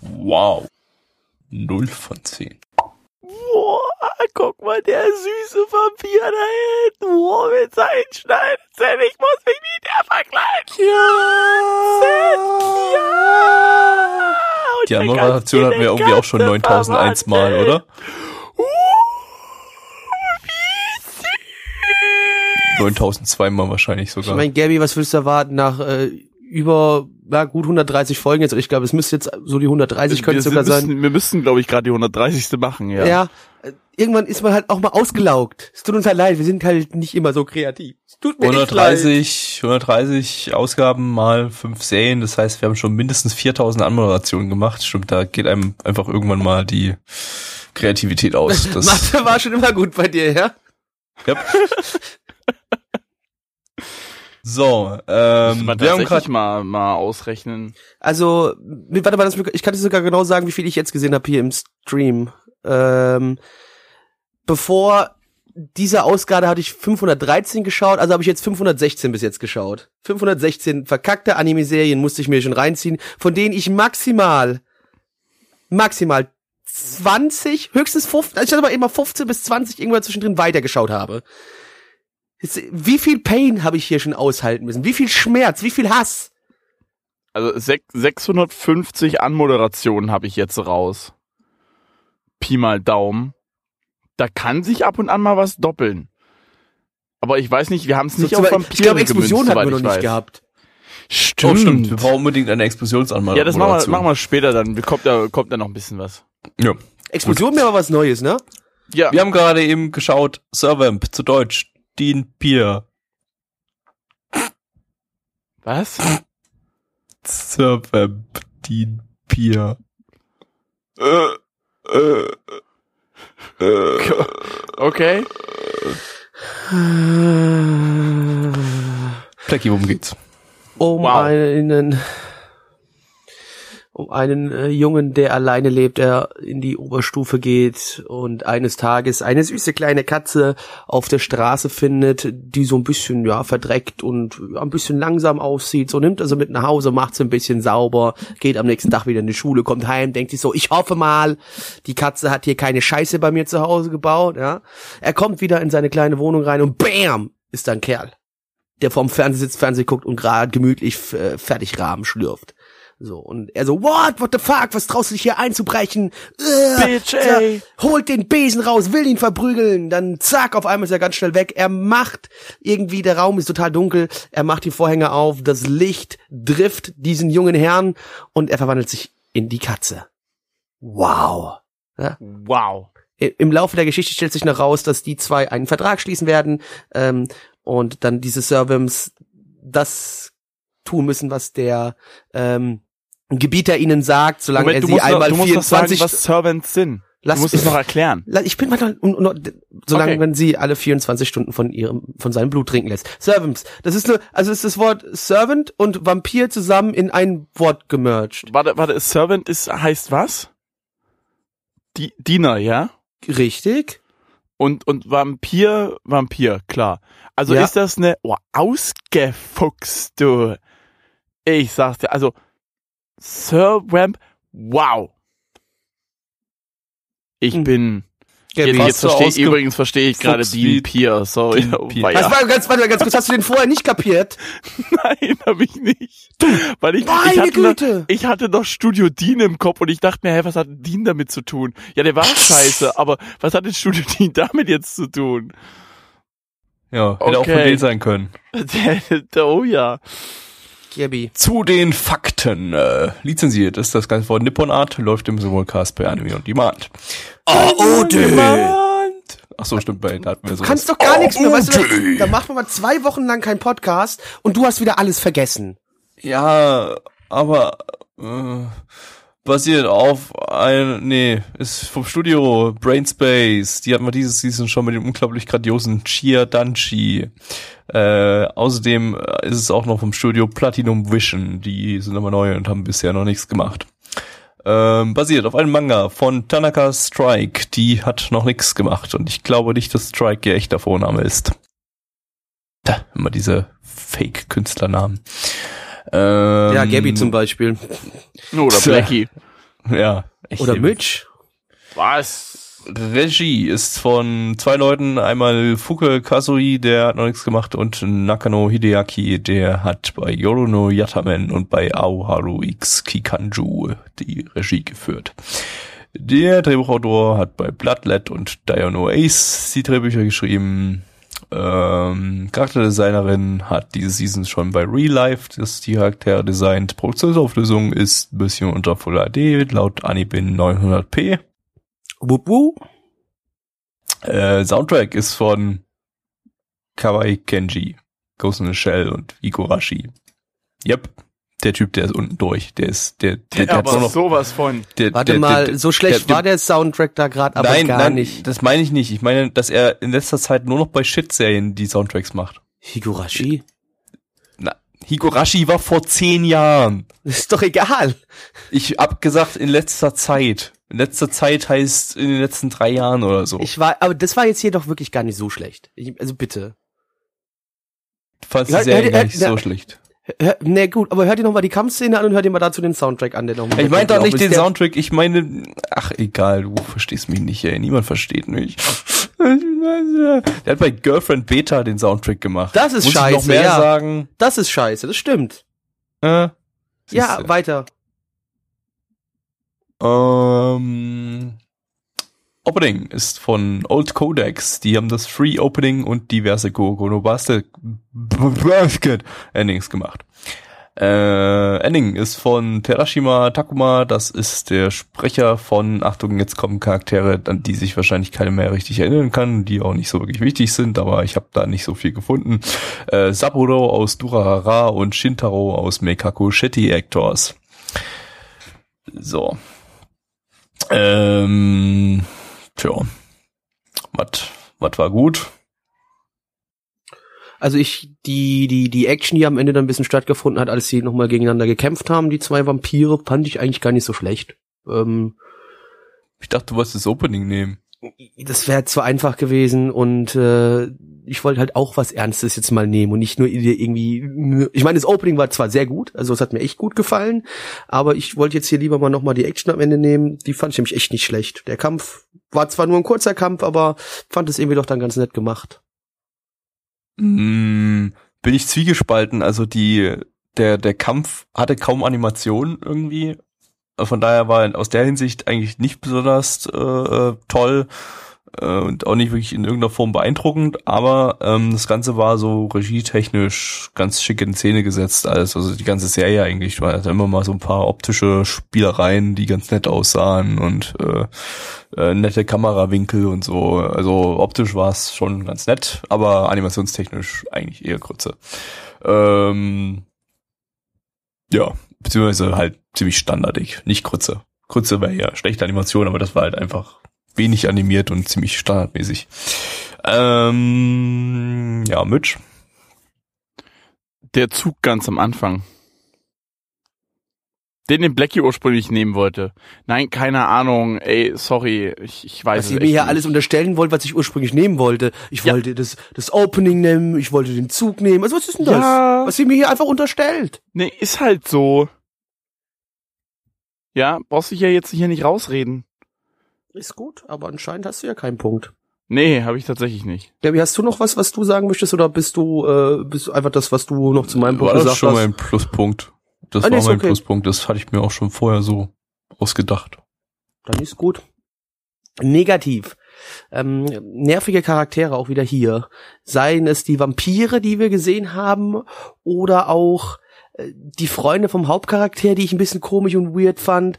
Wow. Null von zehn. Guck mal, der süße Vampir da hinten. Boah, mit seinen Schneidezähnen. Ich muss mich mit der vergleichen. Ja. ja. Und Die ganz Anmoderation hatten wir irgendwie auch schon elegante 9001 Mal, oder? Uh, wie süß. 9002 Mal wahrscheinlich Ich sogar. meine, Gabby, was willst du erwarten nach äh, über ja, gut 130 Folgen jetzt? Ich glaube, es müsste jetzt so die 130 könnte sogar müssen, sein. wir müssten, glaube ich, gerade die 130. machen, ja. Ja. äh, Irgendwann ist man halt auch mal ausgelaugt. Es tut uns halt leid, wir sind halt nicht immer so kreativ. Es tut mir echt leid. 130, 130 Ausgaben mal fünf Serien, das heißt, wir haben schon mindestens 4000 Anmoderationen gemacht. Stimmt, da geht einem einfach irgendwann mal die Kreativität aus. Das, Mathe war schon immer gut bei dir, ja? Yep. So, ähm, wir haben gerade mal, mal ausrechnen. Also, warte mal, das, ich kann dir sogar genau sagen, wie viel ich jetzt gesehen habe hier im Stream. Ähm, bevor diese Ausgabe hatte ich 513 geschaut, also habe ich jetzt 516 bis jetzt geschaut. 516 verkackte Anime-Serien musste ich mir schon reinziehen, von denen ich maximal, maximal 20, höchstens 15, also ich hatte aber immer 15 bis 20 irgendwann zwischendrin weitergeschaut habe. Wie viel Pain habe ich hier schon aushalten müssen? Wie viel Schmerz? Wie viel Hass? Also sech- 650 Anmoderationen habe ich jetzt raus. Pi mal Daumen. Da kann sich ab und an mal was doppeln. Aber ich weiß nicht, wir haben es nicht So, auf Vampire ich glaube, Explosion gemünzt, hatten wir noch ich nicht weiß. gehabt. Stimmt. Oh, stimmt. Wir brauchen unbedingt eine Explosionsanmal. ja, das machen wir, machen wir später dann. Kommt da, kommt da noch ein bisschen was. Ja. Explosion wäre aber was Neues, ne? Ja, Wir haben gerade eben geschaut, Servamp zu Deutsch, Dean Pier. was? Dean Pier. Äh, äh, äh. Okay. Blackie, worum geht's? Um Wow. einen, um einen äh, Jungen, der alleine lebt, der in die Oberstufe geht und eines Tages eine süße kleine Katze auf der Straße findet, die so ein bisschen, ja, verdreckt und ja, ein bisschen langsam aussieht. So nimmt er sie mit nach Hause, macht sie ein bisschen sauber, geht am nächsten Tag wieder in die Schule, kommt heim, denkt sich so, ich hoffe mal, die Katze hat hier keine Scheiße bei mir zu Hause gebaut, ja. Er kommt wieder in seine kleine Wohnung rein und bam, ist da ein Kerl der vorm Fernseher sitzt, Fernseh guckt und gerade gemütlich äh, Fertigrahmen schlürft. So, und er so, what, what the fuck, was traust du dich hier einzubrechen? Äh, Bitch, ey. Holt den Besen raus, will ihn verprügeln, dann zack, auf einmal ist er ganz schnell weg. Er macht irgendwie, der Raum ist total dunkel, er macht die Vorhänge auf, das Licht trifft diesen jungen Herrn und er verwandelt sich in die Katze. Wow. Wow. I- Im Laufe der Geschichte stellt sich noch raus, dass die zwei einen Vertrag schließen werden ähm, und dann diese Servants das tun müssen, was der ähm, Gebieter ihnen sagt, solange Moment, er sie noch, einmal noch sagen, 24 was Servants sind. Lass- du musst es noch erklären. Ich bin mal und, und, solange Okay. man sie alle 24 Stunden von ihrem von seinem Blut trinken lässt. Servants, das ist nur also ist das Wort Servant und Vampir zusammen in ein Wort gemerged. Warte, warte, Servant ist, heißt was? Die, Diener, ja? Richtig? Und, und Vampir, Vampir, klar. Also Ja. ist das eine, oh, ausgefuchst, du. Ich sag's dir, also, Sir Wamp, wow. Ich Hm. bin, Gabby. Jetzt, jetzt verstehe ausge- übrigens verstehe ich gerade Dean Pier, sorry. Dean Oh. Das war ganz, warte mal ganz kurz, hast du den vorher nicht kapiert? Nein, habe ich nicht. Weil ich, ich, Meine hatte noch, Güte. ich hatte noch Studio Dean im Kopf und ich dachte mir, hä, was hat Dean damit zu tun? Ja, der war scheiße, aber was hat denn Studio Dean damit jetzt zu tun? Ja, hätte auch Okay. von denen sein können. Oh ja. Gabby. Zu den Fakten. Äh, lizenziert ist das Ganze von Nippon Art, läuft im Simulcast bei Anime on Demand. Oh, Ach so, stimmt, bei da hatten wir Du sowas. kannst doch gar nichts mehr, weißt du, da machen wir mal zwei Wochen lang keinen Podcast und du hast wieder alles vergessen. Ja, aber äh, basiert auf ein, nee, ist vom Studio Brainspace. Die hatten wir dieses Season schon mit dem unglaublich grandiosen Chia Danchi. Äh, außerdem ist es auch noch vom Studio Platinum Vision. Die sind aber neu und haben bisher noch nichts gemacht. Ähm, basiert auf einem Manga von Tanaka Strike. Die hat noch nichts gemacht und ich glaube nicht, dass Strike ihr echter Vorname ist. Da, immer diese Fake-Künstlernamen. Ähm, Ja, Gabby zum Beispiel. Oder. Blackie. Ja. echt Oder. Mitch. Was? Regie ist von zwei Leuten, einmal Fuke Kasui, der hat noch nichts gemacht, und Nakano Hideaki, der hat bei Yorono Yatamen und bei Aoharu X Kikanju die Regie geführt. Der Drehbuchautor hat bei Bloodlet und Diano Ace die Drehbücher geschrieben. Ähm, Charakterdesignerin hat diese Season schon bei Real Life das die Charaktere designt. Produktionsauflösung ist ein bisschen unter Full HD, laut Anibin 900p. Wup, wup. Äh, Soundtrack ist von Kawaii Kenji, Ghost in the Shell und Igarashi. Yep. Der Typ, der ist unten durch. Der ist, der, der, der hat aber noch, sowas von. der, Warte der, mal, der, so schlecht der, war der Soundtrack da gerade, aber nein, gar nein, nicht. das meine ich nicht. Ich meine, dass er in letzter Zeit nur noch bei Shit-Serien die Soundtracks macht. Higurashi? Na, Higurashi war vor zehn Jahren. Ist doch egal. Ich hab gesagt, in letzter Zeit. In letzter Zeit heißt in den letzten drei Jahren oder so. Ich war, aber das war jetzt hier doch wirklich gar nicht so schlecht. Ich, also bitte. die Ja, Serie ja, gar ja, nicht ja. so schlecht. Hör, ne, gut, aber hör dir noch mal die Kampfszene an und hör dir mal dazu den Soundtrack an, der noch Ich meine doch nicht den Soundtrack, ich meine, ach egal, du verstehst mich nicht, ey, niemand versteht mich. Der hat bei Girlfriend Beta den Soundtrack gemacht. Das ist Muss ich noch scheiße, mehr ja. sagen? Das ist scheiße, das stimmt. Äh, Ja, weiter. Ähm, Opening ist von Old Codex. Die haben das Free Opening und diverse Gogono Basket Basket Endings gemacht. Äh, Ending ist von Terashima Takuma. Das ist der Sprecher von, Achtung, jetzt kommen Charaktere, an die sich wahrscheinlich keiner mehr richtig erinnern kann, die auch nicht so wirklich wichtig sind, aber ich habe da nicht so viel gefunden. Äh, Saburo aus Durahara und Shintaro aus Meikaku Shetty Actors. So. Ähm, tja. Was, war gut? Also ich, die, die, die Action, die am Ende dann ein bisschen stattgefunden hat, als sie nochmal gegeneinander gekämpft haben, die zwei Vampire, fand ich eigentlich gar nicht so schlecht. Ähm, Ich dachte, du wolltest das Opening nehmen. das wäre zu einfach gewesen und äh, ich wollte halt auch was Ernstes jetzt mal nehmen und nicht nur irgendwie. Ich meine, das Opening war zwar sehr gut, also es hat mir echt gut gefallen, aber ich wollte jetzt hier lieber mal nochmal die Action am Ende nehmen. Die fand ich nämlich echt nicht schlecht. Der Kampf war zwar nur ein kurzer Kampf, aber fand es irgendwie doch dann ganz nett gemacht. Mm, bin ich zwiegespalten. Also die, der, der Kampf hatte kaum Animation irgendwie. Von daher war er aus der Hinsicht eigentlich nicht besonders äh, äh, toll äh, und auch nicht wirklich in irgendeiner Form beeindruckend, aber ähm, das Ganze war so regietechnisch ganz schick in Szene gesetzt alles. Also die ganze Serie eigentlich war hatte immer mal so ein paar optische Spielereien, die ganz nett aussahen und äh, äh, nette Kamerawinkel und so. Also optisch war es schon ganz nett, aber animationstechnisch eigentlich eher kurze. Ähm, ja, beziehungsweise halt ziemlich standardig, nicht Krütze. Krütze wäre ja schlechte Animation, aber das war halt einfach wenig animiert und ziemlich standardmäßig. Ähm, ja, Mitch. Der Zug ganz am Anfang. Den den Blackie ursprünglich nehmen wollte. Nein, keine Ahnung. Ey, sorry. Ich, ich weiß Was es ihr mir hier nicht. alles unterstellen wollt, was ich ursprünglich nehmen wollte. Ich Ja. wollte das, das Opening nehmen, ich wollte den Zug nehmen. Also was ist denn das? Ja. Was ihr mir hier einfach unterstellt? Nee, ist halt so. Ja, brauchst dich ja jetzt hier nicht rausreden. Ist gut, aber anscheinend hast du ja keinen Punkt. Nee, habe ich tatsächlich nicht. Gabi, hast du noch was, was du sagen möchtest, oder bist du, äh, bist du einfach das, was du noch zu meinem Punkt War das gesagt schon hast? mein Pluspunkt. Das Ah, nee, war mein okay. Pluspunkt. Das hatte ich mir auch schon vorher so ausgedacht. Dann ist gut. Negativ. Ähm, nervige Charaktere auch wieder hier. Seien es die Vampire, die wir gesehen haben, oder auch äh, die Freunde vom Hauptcharakter, die ich ein bisschen komisch und weird fand.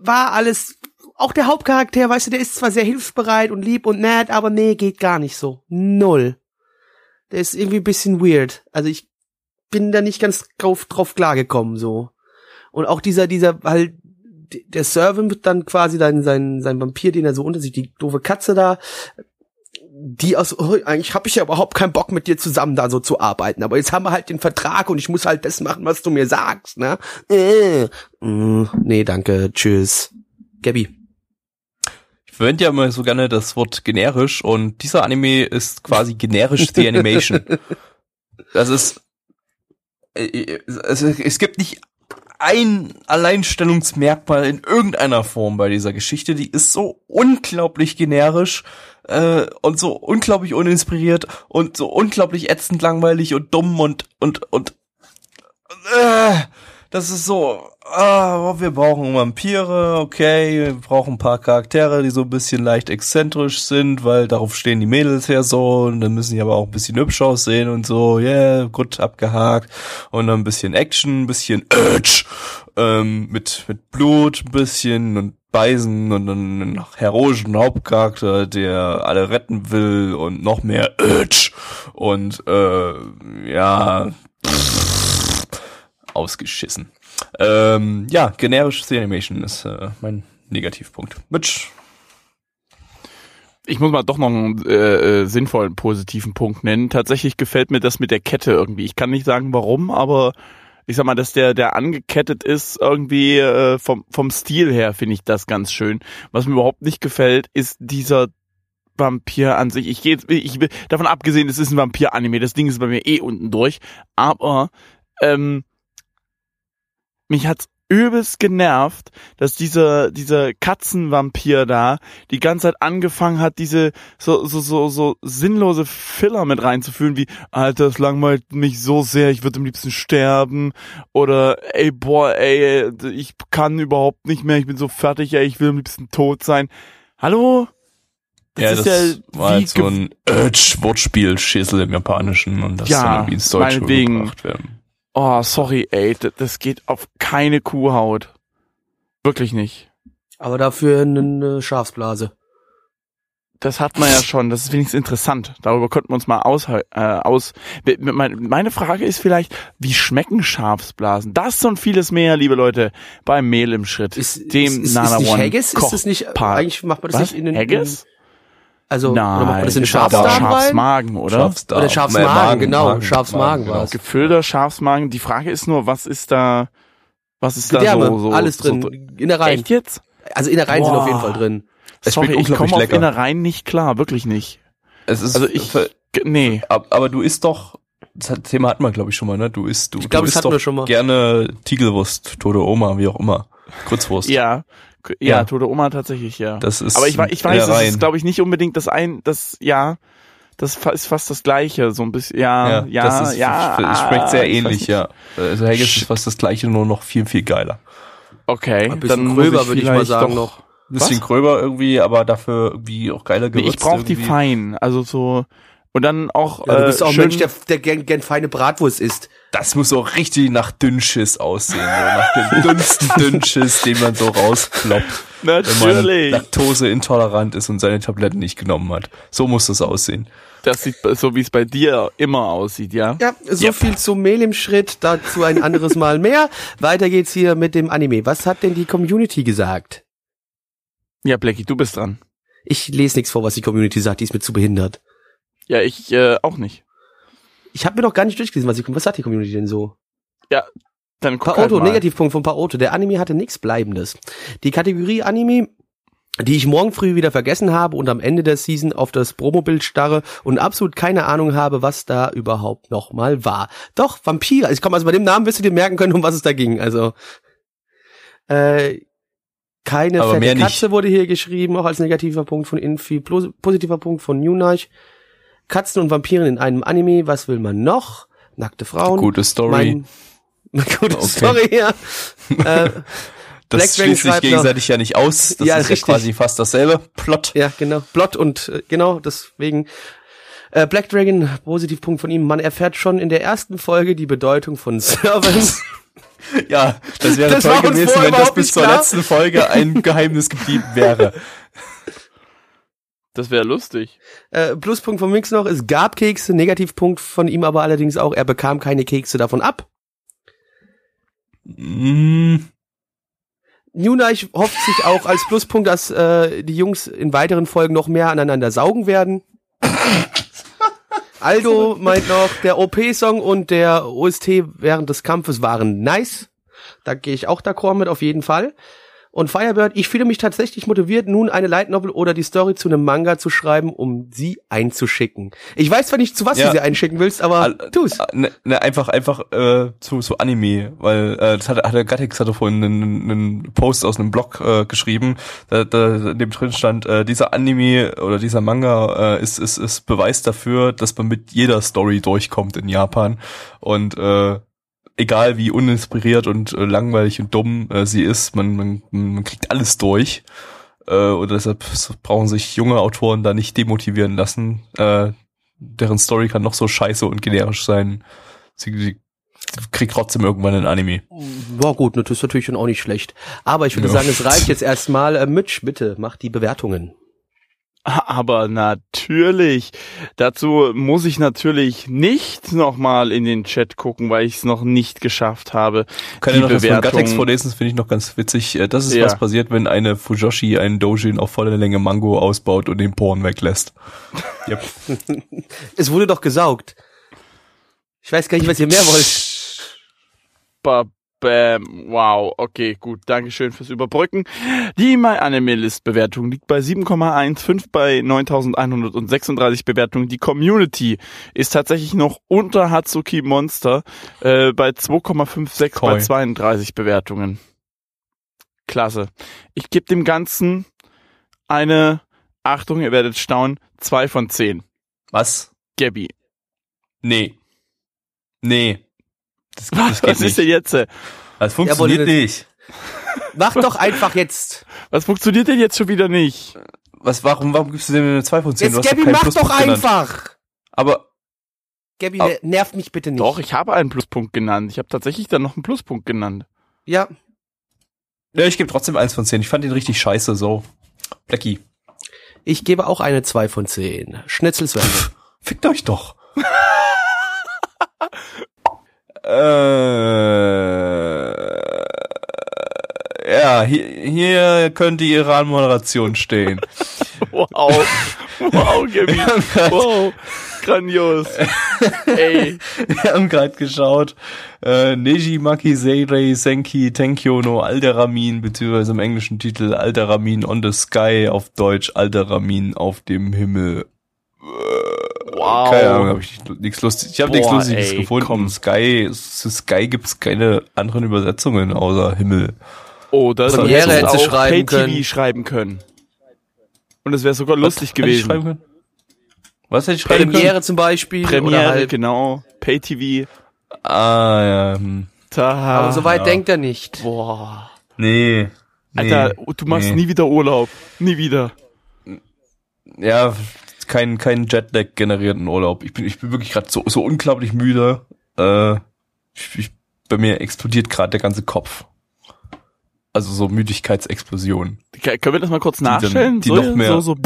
War alles, auch der Hauptcharakter, weißt du, der ist zwar sehr hilfsbereit und lieb und nett, aber nee, geht gar nicht so. Null. Der ist irgendwie ein bisschen weird. Also ich bin da nicht ganz drauf, drauf klargekommen, so. Und auch dieser, dieser, halt, der Servant dann quasi dann sein, sein Vampir, den er so unter sich, die doofe Katze da, die aus, oh, eigentlich habe ich ja überhaupt keinen Bock mit dir zusammen da so zu arbeiten, aber jetzt haben wir halt den Vertrag und ich muss halt das machen, was du mir sagst, ne? Äh, mm, nee, danke, tschüss. Gabby. Ich verwende ja immer so gerne das Wort generisch und dieser Anime ist quasi generisch The Animation. Das ist, es, es gibt nicht ein Alleinstellungsmerkmal in irgendeiner Form bei dieser Geschichte. Die ist so unglaublich generisch äh, und so unglaublich uninspiriert und so unglaublich ätzend langweilig und dumm und und und äh, das ist so, ah, wir brauchen Vampire, okay, wir brauchen ein paar Charaktere, die so ein bisschen leicht exzentrisch sind, weil darauf stehen die Mädels ja so und dann müssen die aber auch ein bisschen hübsch aussehen und so, yeah, gut, abgehakt. Und dann ein bisschen Action, ein bisschen Urge, ähm, mit, mit Blut ein bisschen und Beisen und einen heroischen Hauptcharakter, der alle retten will und noch mehr Urge. Und äh, ja, ausgeschissen. Ähm, ja, generisch The Animation ist äh, mein Negativpunkt. Mitch. Ich muss mal doch noch einen äh, äh, sinnvollen positiven Punkt nennen. Tatsächlich gefällt mir das mit der Kette irgendwie. Ich kann nicht sagen warum, aber ich sag mal, dass der der angekettet ist irgendwie äh, vom vom Stil her finde ich das ganz schön. Was mir überhaupt nicht gefällt, ist dieser Vampir an sich. Ich gehe ich will davon abgesehen, es ist ein Vampir-Anime. Das Ding ist bei mir eh unten durch. Aber ähm, mich hat's übelst genervt, dass dieser dieser Katzenvampir da die ganze Zeit angefangen hat, diese so so so so sinnlose Filler mit reinzuführen, wie Alter, es langweilt mich so sehr, ich würde am liebsten sterben oder ey boah, ey, ich kann überhaupt nicht mehr, ich bin so fertig, ey, ich will am liebsten tot sein. Hallo? ja, das war wie halt so ein Urge-Wortspiel-Schissel im Japanischen und das Ja, dann irgendwie ins Deutsche überbracht werden. Oh, sorry, ey, das geht auf keine Kuhhaut. Wirklich nicht. Aber dafür eine Schafsblase. Das hat man ja schon, das ist wenigstens interessant. Darüber könnten wir uns mal aus, äh, aus. Meine Frage ist vielleicht, wie schmecken Schafsblasen? Das und vieles mehr, liebe Leute, beim Mehl im Schritt, Ist, dem ist, ist, Nana ist nicht One Haggis? Ist das nicht, eigentlich macht man das Was? nicht in den, Haggis? In, also, oder macht Nein, das in das war Schafsdarm? Schafsmagen, oder? Schafsdarm. Oder Schafsmagen, Magen, genau, Magen, Schafsmagen Magen, war's. Gefüllter Schafsmagen. Die Frage ist nur, was ist da, was ist Gedärme, da so, so alles drin, So, Innereien. echt jetzt? Also Innereien sind Boah. auf jeden Fall drin. Es Sorry, ich komme auf. Innereien nicht klar, wirklich nicht. Es ist, Also ich, nee. ab- aber du isst doch, das Thema hatten wir glaube ich schon mal, ne? Du isst, du, Ich glaub, du das isst hatten doch wir schon mal. gerne Tigelwurst, tote Oma, wie auch immer. Kurzwurst. Ja, ja, Ja. tote Oma tatsächlich, ja. Das ist Aber ich, ich weiß, das ist, glaube ich, nicht unbedingt das ein, das, ja, das ist fast das Gleiche, so ein bisschen, ja, ja, das ist, ja. Es schmeckt sehr ähnlich, ja. Also Haggis Shit. ist fast das gleiche, nur noch viel, viel geiler. Okay, Ein bisschen dann gröber, würde ich mal sagen, noch. Ein bisschen Was? gröber irgendwie, aber dafür irgendwie auch geiler Nee, gewürzt. ich brauche die fein, also so, und dann auch, Ja, du äh, bist auch ein schön, Mensch, der, der gern, gern feine Bratwurst isst. Das muss auch richtig nach Dünnschiss aussehen, so nach dem dünnsten Dünnschiss, den man so rauskloppt, wenn man natürlich. laktoseintolerant ist und seine Tabletten nicht genommen hat. So muss das aussehen. Das sieht so, wie es bei dir immer aussieht, ja? Ja, so Yep. viel zum Mehl im Schritt, dazu ein anderes Mal mehr. Weiter geht's hier mit dem Anime. Was hat denn die Community gesagt? Ja, Blackie, du bist dran. Ich lese nichts vor, was die Community sagt, die ist mir zu behindert. Ja, ich, äh, auch nicht. Ich habe mir doch gar nicht durchgelesen, was, die, was sagt die Community denn so? Dann guck Paoto, halt mal. Negativpunkt von Paoto. Der Anime hatte nichts Bleibendes. Die Kategorie Anime, die ich morgen früh wieder vergessen habe und am Ende der Season auf das Promobild starre und absolut keine Ahnung habe, was da überhaupt nochmal war. Doch, Vampir. Ich komm, also bei dem Namen wirst du dir merken können, um was es da ging. Also, äh, Keine Aber fette mehr nicht. Katze wurde hier geschrieben, auch als negativer Punkt von Infi, positiver Punkt von Nunach. Katzen und Vampiren in einem Anime, was will man noch? Nackte Frauen. Gute Story. Mein, gute Okay. Story, ja. äh, Black das Dragon schließt sich gegenseitig ja nicht aus. Das Ja, ist richtig. ja quasi fast dasselbe. Plot. Ja, genau. Blot und äh, genau, deswegen. Äh, Black Dragon, Positivpunkt von ihm, man erfährt schon in der ersten Folge die Bedeutung von Servants. Ja, das wäre Das toll gewesen, wenn das bis zur letzten Folge ein Geheimnis geblieben wäre. Das wäre lustig. äh, Pluspunkt von Mix noch, es gab Kekse, Negativpunkt von ihm aber allerdings auch, er bekam keine Kekse davon ab. Mm, Nunach hofft sich auch als Pluspunkt, dass äh, die Jungs in weiteren Folgen noch mehr aneinander saugen werden. Aldo meint noch, der OP-Song und der OST während des Kampfes waren nice. Da gehe ich auch d'accord mit, auf jeden Fall. Und Firebird, ich fühle mich tatsächlich motiviert, nun eine Light Novel oder die Story zu einem Manga zu schreiben, um sie einzuschicken. Ich weiß zwar nicht, zu was Ja. du sie einschicken willst, aber tu's. Ne, ne, einfach, einfach äh, zu, zu Anime, weil äh, das hat, hat der Gattix hatte vorhin einen, einen Post aus einem Blog äh, geschrieben, da, da in dem drin stand, äh, dieser Anime oder dieser Manga äh, ist, ist, ist Beweis dafür, dass man mit jeder Story durchkommt in Japan und äh, egal wie uninspiriert und äh, langweilig und dumm äh, sie ist, man, man, man kriegt alles durch. Äh, und deshalb brauchen sich junge Autoren da nicht demotivieren lassen. Äh, deren Story kann noch so scheiße und generisch sein. Sie, sie kriegt trotzdem irgendwann ein Anime. War gut, das ist natürlich schon auch nicht schlecht. Aber ich würde Ja. sagen, es reicht jetzt erstmal. Äh, Mitch, bitte, mach die Bewertungen. Aber natürlich. Dazu muss ich natürlich nicht nochmal in den Chat gucken, weil ich es noch nicht geschafft habe. Kann ja noch das von Gatex vorlesen, das finde ich noch ganz witzig. Äh, Das ist, Ja. was passiert, wenn eine Fujoshi einen Dojin auf volle Länge Mango ausbaut und den Porn weglässt. Yep. Es wurde doch gesaugt. Ich weiß gar nicht, was ihr mehr wollt. Ba Bam. Wow, okay, gut. Dankeschön fürs Überbrücken. Die MyAnimeList-Bewertung liegt bei 7,15 bei 9136 Bewertungen. Die Community ist tatsächlich noch unter Hatsuki Monster äh, bei 2,56 bei Koi. 32 Bewertungen. Klasse. Ich gebe dem Ganzen eine, Achtung, ihr werdet staunen, 2 von 10. Was? Gabby. Nee. Nee. Das, das geht Was ist nicht. denn jetzt? Das funktioniert Jawohl, nicht. Mach doch einfach jetzt. Was funktioniert denn jetzt schon wieder nicht? Was, warum, warum gibst du dem eine 2 von 10? Jetzt, Gabby, mach Pluspunkt doch genannt. einfach. Aber, Gabby, Au. ner- nervt mich bitte nicht. Doch, ich habe einen Pluspunkt genannt. Ich habe tatsächlich dann noch einen Pluspunkt genannt. Ja, ja, ich gebe trotzdem 1 von 10. Ich fand ihn richtig scheiße, so. Blackie. ich gebe auch eine 2 von 10. Schnitzelswende. Fickt euch doch. äh, ja, hier, hier könnte ihre Anmoderation stehen. Wow. Wow, Gabby. Wow. Grandios. Ey. Wir haben gerade geschaut. Äh, Neji Maki Seirei Senki Tenkyo no Alderamin, beziehungsweise im englischen Titel Alderamin on the Sky, auf Deutsch Alderamin auf dem Himmel. Wow. Keine Ahnung, habe ich nichts lustig. Ich habe nichts Lustiges ey, gefunden. komm. Sky, zu Sky gibt's keine anderen Übersetzungen außer Himmel. Oh, das Premiere hätte auch schreiben Pay-TV können. schreiben können. Und es wäre sogar lustig Was hätte ich gewesen. schreiben können? Was hätte ich schreiben können? Premiere zum Beispiel. oder Premiere, halt, genau. Pay-TV. Ah, ja. hm. Da. aber so weit Ja. denkt er nicht. Boah. Nee. nee. Alter, du machst nee. nie wieder Urlaub. Nie wieder. Ja, kein, kein Jetlag generierten Urlaub. Ich bin, ich bin wirklich gerade so, so unglaublich müde. Äh, ich, ich, bei mir explodiert gerade der ganze Kopf. Also so Müdigkeitsexplosion. Können wir das mal kurz dann- nachstellen? die so, noch mehr- So, so.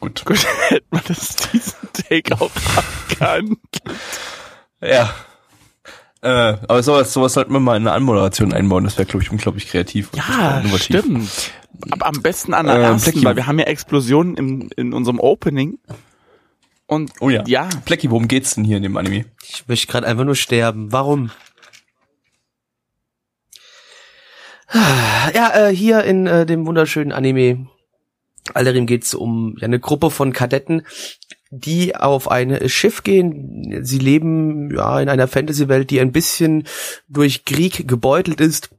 Gut. Gut, hätte man das diesen Take auch abkann. Ja. Äh, aber sowas, sowas sollten wir mal in eine Anmoderation einbauen. Das wäre, glaube ich, unglaublich kreativ. und Ja, innovativ. stimmt. Aber am besten an der Ähm, ersten, Blackie. weil wir haben ja Explosionen im, in unserem Opening. Und Oh ja. ja, Blackie, worum geht's denn hier in dem Anime? Ich möchte gerade einfach nur sterben. Warum? Ja, äh, hier in äh, dem wunderschönen Anime Allerim geht es um ja, eine Gruppe von Kadetten, die auf ein Schiff gehen. Sie leben ja in einer Fantasy-Welt, die ein bisschen durch Krieg gebeutelt ist.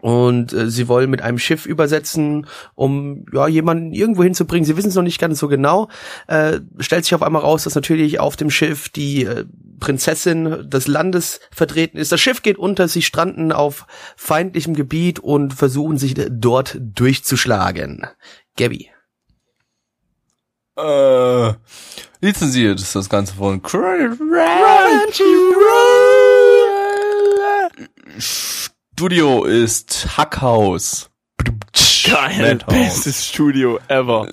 Und äh, sie wollen mit einem Schiff übersetzen, um ja jemanden irgendwo hinzubringen. Sie wissen es noch nicht ganz so genau. Äh, stellt sich auf einmal raus, dass natürlich auf dem Schiff die äh, Prinzessin des Landes vertreten ist. Das Schiff geht unter, sie stranden auf feindlichem Gebiet und versuchen sich dort durchzuschlagen. Gabby. Äh, lizenziert ist das Ganze von Crunchyroll. Studio ist Hackhaus. Geil, bestes Studio ever.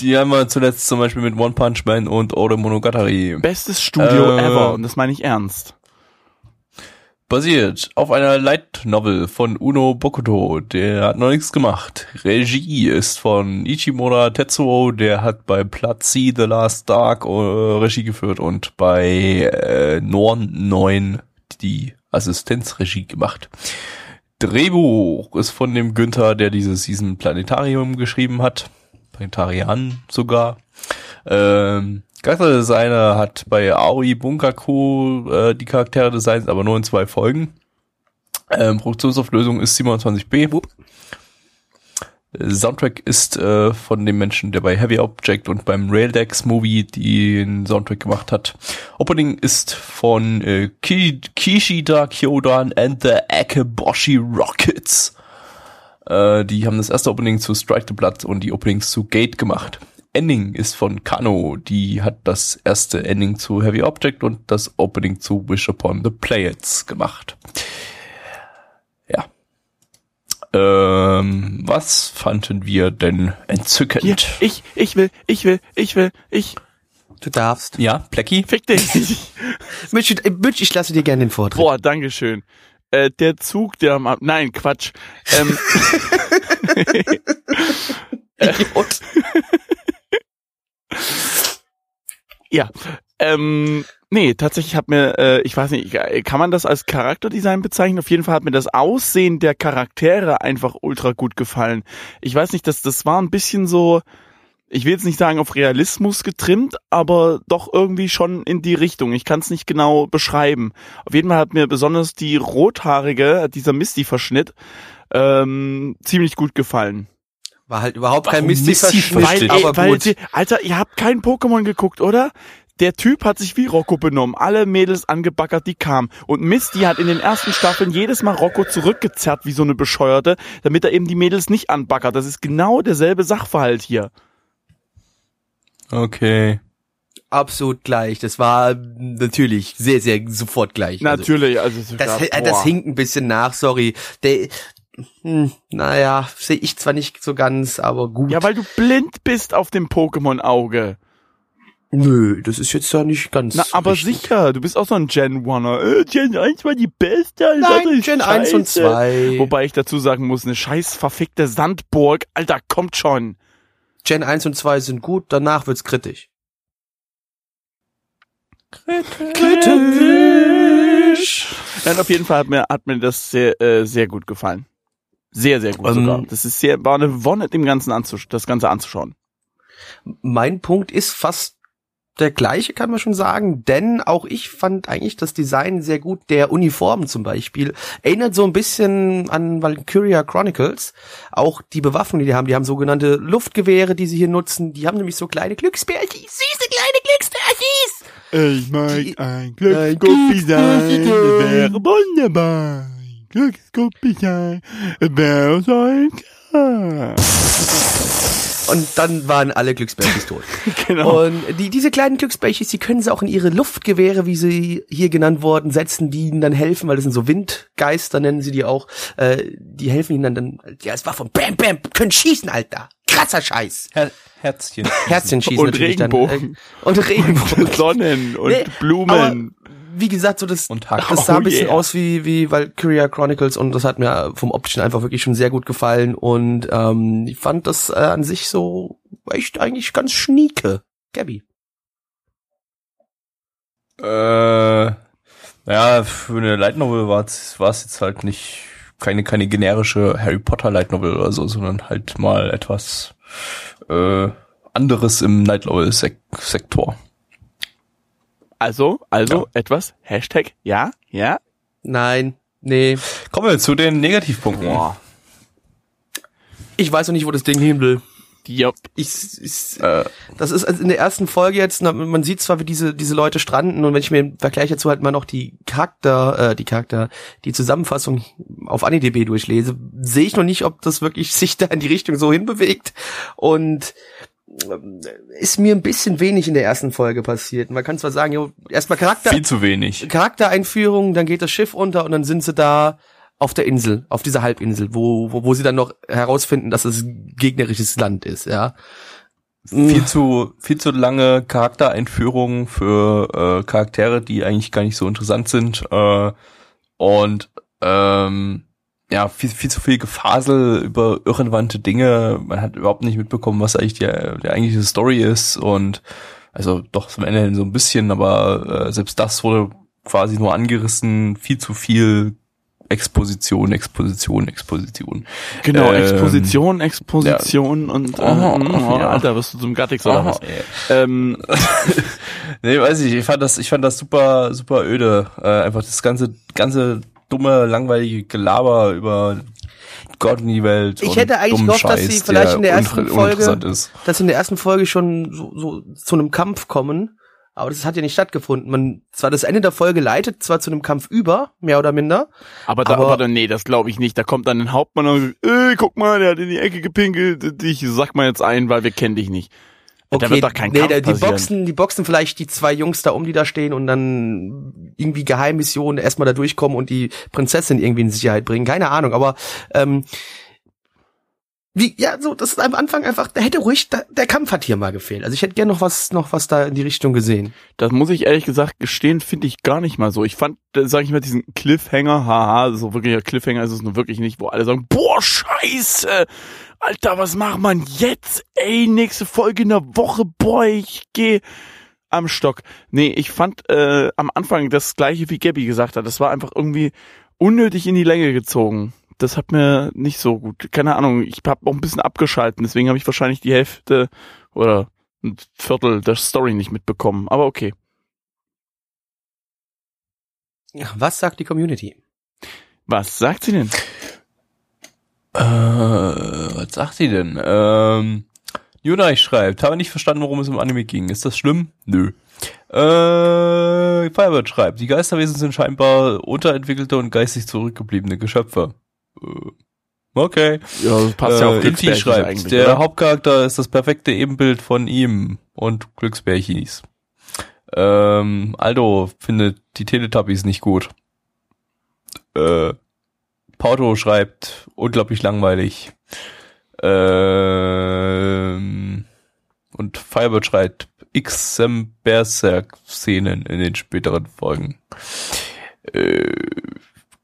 Die haben wir zuletzt zum Beispiel mit One Punch Man und Ode Monogatari. Bestes Studio Äh, ever und das meine ich ernst. Basiert auf einer Light Novel von Uno Bokuto, der hat noch nichts gemacht. Regie ist von Ichimura Tetsuo, der hat bei Platzi The Last Dark äh, Regie geführt und bei äh, Norn 9 die Assistenzregie gemacht. Drehbuch ist von dem Günther, der diese Season Planetarium geschrieben hat. Planetarian sogar. Ähm, Charakterdesigner hat bei Aoi Bunkaku äh, die Charaktere designt, aber nur in zwei Folgen. Ähm, Produktionsauflösung ist 27b. Wupp. Soundtrack ist äh, von dem Menschen, der bei Heavy Object und beim Raildex Movie den Soundtrack gemacht hat. Opening ist von äh, Ki Kishida Kyodan and the Akeboshi Rockets. Äh, die haben das erste Opening zu Strike the Blood und die Openings zu Gate gemacht. Ending ist von Kano, die hat das erste Ending zu Heavy Object und das Opening zu Wish Upon the Players gemacht. Ja. Ähm, was fanden wir denn entzückend? Hier, ich, ich will, ich will, ich will, ich, Du darfst. ja, Plecky? fick dich. Mitch, äh, Mitch, ich lasse dir gerne den Vortritt. Boah, dankeschön. Äh, der Zug, der am, Ab- nein, Quatsch. Ähm, Idiot. Ja, ähm, nee, tatsächlich hat mir, äh, ich weiß nicht, kann man das als Charakterdesign bezeichnen? Auf jeden Fall hat mir das Aussehen der Charaktere einfach ultra gut gefallen. Ich weiß nicht, das, das war ein bisschen so, ich will jetzt nicht sagen auf Realismus getrimmt, aber doch irgendwie schon in die Richtung. Ich kann es nicht genau beschreiben. Auf jeden Fall hat mir besonders die rothaarige, dieser Misty-Verschnitt, ähm, ziemlich gut gefallen. War halt überhaupt kein Warum Misty-Verschnitt, Misty-Verschnitt? Aber weil gut. die, Alter, ihr habt kein Pokémon geguckt, oder? Der Typ hat sich wie Rocco benommen, alle Mädels angebaggert, die kamen. Und Misty hat in den ersten Staffeln jedes Mal Rocco zurückgezerrt wie so eine Bescheuerte, damit er eben die Mädels nicht anbaggert. Das ist genau derselbe Sachverhalt hier. Okay. Absolut gleich. Das war natürlich sehr, sehr sofort gleich. Also, Natürlich, also es das, äh, das hinkt ein bisschen nach, sorry. Der, hm, naja, sehe ich zwar nicht so ganz, aber gut. Ja, weil du blind bist auf dem Pokémon-Auge. Nö, das ist jetzt ja nicht ganz. Na, aber richtig. sicher, du bist auch so ein Gen Oneer. Äh, Gen 1 war die beste. andere Nein, Gen 1 und scheiße. 2. Wobei ich dazu sagen muss, eine scheiß verfickte Sandburg, Alter, kommt schon. Gen 1 und 2 sind gut, danach wird's kritisch. Kritisch. Nein, auf jeden Fall hat mir, hat mir das sehr, äh, sehr gut gefallen. Sehr, sehr gut Ähm, sogar. Das ist sehr, war eine Wonne, dem Ganzen anzusch das Ganze anzuschauen. Mein Punkt ist fast der gleiche, kann man schon sagen, denn auch ich fand eigentlich das Design sehr gut. Der Uniformen zum Beispiel erinnert so ein bisschen an Valkyria Chronicles. Auch die Bewaffnung, die die haben, die haben sogenannte Luftgewehre, die sie hier nutzen. Die haben nämlich so kleine Glücksbärchis, süße kleine Glücksbärchis. Ich Die- ein das wäre wunderbar. So ein Und dann waren alle Glücksbärchis tot. Genau. Und die, diese kleinen Glücksbärchis, die können sie auch in ihre Luftgewehre, wie sie hier genannt worden, setzen, die ihnen dann helfen, weil das sind so Windgeister, nennen sie die auch. Äh, die helfen ihnen dann, dann ja, es war von Bam Bam, können schießen, Alter. Krasser Scheiß. Her Herzchen. Herzchen schießen Und natürlich Regenbogen. dann. Äh, und Regenbogen. Sonnen und Nee, Blumen. Wie gesagt, so das, Und Hack. das sah Oh ein bisschen yeah. aus wie, wie Valkyria Chronicles und das hat mir vom optischen einfach wirklich schon sehr gut gefallen und ähm, ich fand das äh, an sich so echt eigentlich ganz schnieke. Gabby. Äh, ja, für eine Light Novel war es jetzt halt nicht keine keine generische Harry Potter Light Novel oder so, sondern halt mal etwas äh, anderes im Night Level -Sek Sektor. Also, also etwas. Hashtag ja, ja. Nein, nee. Kommen wir zu den Negativpunkten. Boah. Ich weiß noch nicht, wo das Ding hin will. Jupp. Ich, ich, Äh, das ist also in der ersten Folge jetzt, man sieht zwar, wie diese, diese Leute stranden und wenn ich mir im Vergleich dazu halt mal noch die Charakter, äh, die Charakter, die Zusammenfassung auf AniDB durchlese, sehe ich noch nicht, ob das wirklich sich da in die Richtung so hinbewegt und ist mir ein bisschen wenig in der ersten Folge passiert. Man kann zwar sagen, jo, erstmal Charakter, viel zu wenig. Charaktereinführung, dann geht das Schiff unter und dann sind sie da auf der Insel, auf dieser Halbinsel, wo, wo, wo sie dann noch herausfinden, dass es gegnerisches Land ist, ja. Viel zu, viel zu lange Charaktereinführungen für äh, Charaktere, die eigentlich gar nicht so interessant sind. Äh, und ähm, ja, viel, viel zu viel Gefasel über irrelevante Dinge. Man hat überhaupt nicht mitbekommen, was eigentlich die, die eigentliche Story ist. Und also doch zum Ende hin so ein bisschen, aber äh, selbst das wurde quasi nur angerissen. Viel zu viel Exposition, Exposition, Exposition. Genau, Ähm, Exposition, Exposition und äh, Aha, oh, ja. Alter, wirst du zum Gattix oder was? ja. Ähm, Nee, weiß ich, ich fand das, ich fand das super, super öde. Äh, einfach das ganze, ganze dumme, langweilige Gelaber über Gott und die Welt. Ich und hätte eigentlich gehofft, dass Scheiß, sie vielleicht in der ersten Folge- dass in der ersten Folge schon so, so zu einem Kampf kommen, aber das hat ja nicht stattgefunden. Man zwar das Ende der Folge leitet zwar zu einem Kampf über, mehr oder minder. aber da, Aber- aber, nee, das glaube ich nicht. Da kommt dann ein Hauptmann und sagt, ey, guck mal, der hat in die Ecke gepinkelt. Dich sag mal jetzt ein, weil wir kennen dich nicht. Da wird doch kein nee, Kampf die passieren. boxen, die boxen vielleicht die zwei Jungs da um, die da stehen und dann irgendwie Geheimmissionen erstmal da durchkommen und die Prinzessin irgendwie in Sicherheit bringen. Keine Ahnung, aber ähm, wie, ja, so, das ist am Anfang einfach, da hätte ruhig, da, der Kampf hat hier mal gefehlt. Also ich hätte gern noch was, noch was da in die Richtung gesehen. Das muss ich ehrlich gesagt gestehen, finde ich gar nicht mal so. Ich fand, sag ich mal, diesen Cliffhanger, haha, so wirklicher Cliffhanger ist es nur wirklich nicht, wo alle sagen, boah, scheiße, Alter, was macht man jetzt? Ey, nächste Folge in der Woche, boah, ich geh am Stock. Nee, ich fand äh, am Anfang das gleiche, wie Gabby gesagt hat. Das war einfach irgendwie unnötig in die Länge gezogen. Das hat mir nicht so gut. Keine Ahnung, ich habe auch ein bisschen abgeschalten, deswegen habe ich wahrscheinlich die Hälfte oder ein Viertel der Story nicht mitbekommen. Aber okay. Was sagt die Community? Was sagt sie denn? Äh, was sagt sie denn? Ähm, Junai schreibt, habe nicht verstanden, worum es im Anime ging. Ist das schlimm? Nö. Äh, Firebird schreibt, die Geisterwesen sind scheinbar unterentwickelte und geistig zurückgebliebene Geschöpfe. Äh, okay. Ja, das passt ja äh, auch Inti Glücksbärchis schreibt, der oder? Hauptcharakter ist das perfekte Ebenbild von ihm und Glücksbärchis. Ähm, Aldo findet die Teletubbies nicht gut. Äh, Pauto schreibt, unglaublich langweilig. Ähm, und Firebird schreibt, XM Berserk-Szenen in den späteren Folgen. Äh,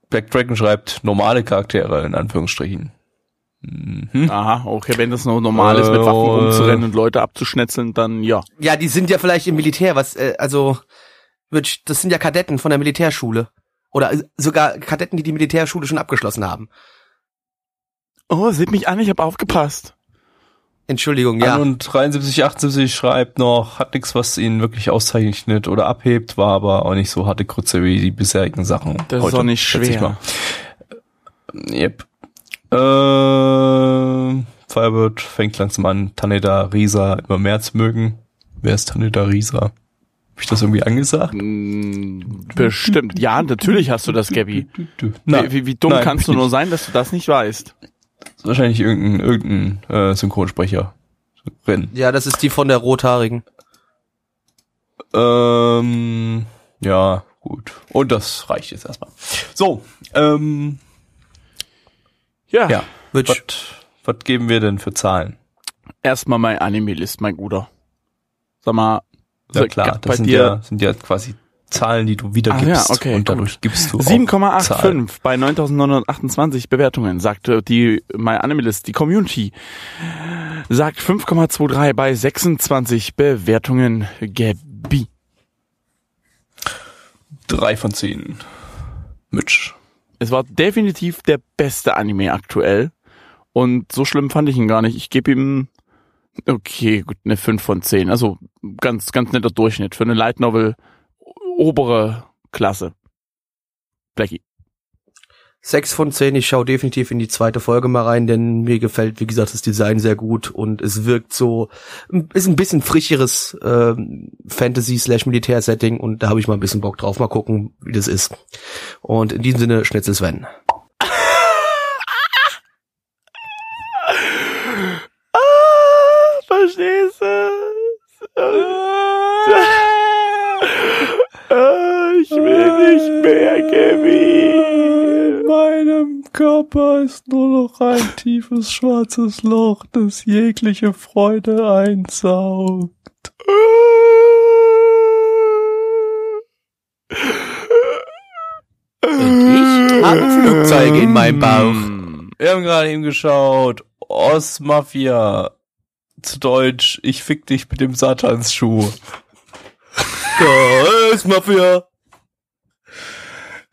Black Dragon schreibt, normale Charaktere in Anführungsstrichen. Mhm. Aha, okay, wenn das noch normal ist, mit Waffen Äh, rumzurennen und Leute abzuschnetzeln, dann ja. Ja, die sind ja vielleicht im Militär, was, äh, also, das sind ja Kadetten von der Militärschule. Oder äh, sogar Kadetten, die die Militärschule schon abgeschlossen haben. Oh, seht mich an, ich habe aufgepasst. Entschuldigung, Ja. ja. und 73, 78 schreibt noch, hat nichts, was ihn wirklich auszeichnet oder abhebt, war aber auch nicht so harte Krütze wie die bisherigen Sachen. Das ist auch nicht schwer. mal. Yep. Äh, Firebird fängt langsam an, Taneda Risa immer mehr zu mögen. Wer ist Taneda Risa? Hab ich das irgendwie angesagt? Mm, Bestimmt. Ja, natürlich hast du das, Gabby. Nein, wie, wie, wie dumm nein, kannst du nur sein, dass du das nicht weißt? Ist wahrscheinlich irgendein, irgendein äh, Synchronsprecher. Rennen. Ja, das ist die von der Rothaarigen. Ähm, ja, gut. Und das reicht jetzt erstmal. So, ähm, Ja. ja. Was, was geben wir denn für Zahlen? Erstmal mein Anime-List, mein Guter. Sag mal, Ja klar, das sind ja, sind ja quasi Zahlen, die du wiedergibst. Ah, ja, okay, und dadurch gibst du auch 7,85 bei 9928 Bewertungen, sagte die My Animalist, die Community. Sagt 5,23 bei 26 Bewertungen. Gabi. Drei von zehn. Mitch. Es war definitiv der beste Anime aktuell. Und so schlimm fand ich ihn gar nicht. Ich gebe ihm Okay, gut, eine 5 von 10. Also ganz, ganz netter Durchschnitt für eine Light Novel obere Klasse. Blackie. Sechs von zehn. Ich schaue definitiv in die zweite Folge mal rein, denn mir gefällt, wie gesagt, das Design sehr gut und es wirkt so, ist ein bisschen frischeres ähm, Fantasy-slash-Militär-Setting und da habe ich mal ein bisschen Bock drauf. Mal gucken, wie das ist. Und in diesem Sinne, Schnitzel Sven. Ah, verstehst du? Ah, ich will nicht mehr, Gabby. In meinem Körper ist nur noch ein tiefes schwarzes Loch, das jegliche Freude einsaugt. Ich habe Flugzeuge in meinem Bauch. Wir haben gerade eben geschaut. Ostmafia. Zu Deutsch, ich fick dich mit dem Satansschuh. Geist Mafia.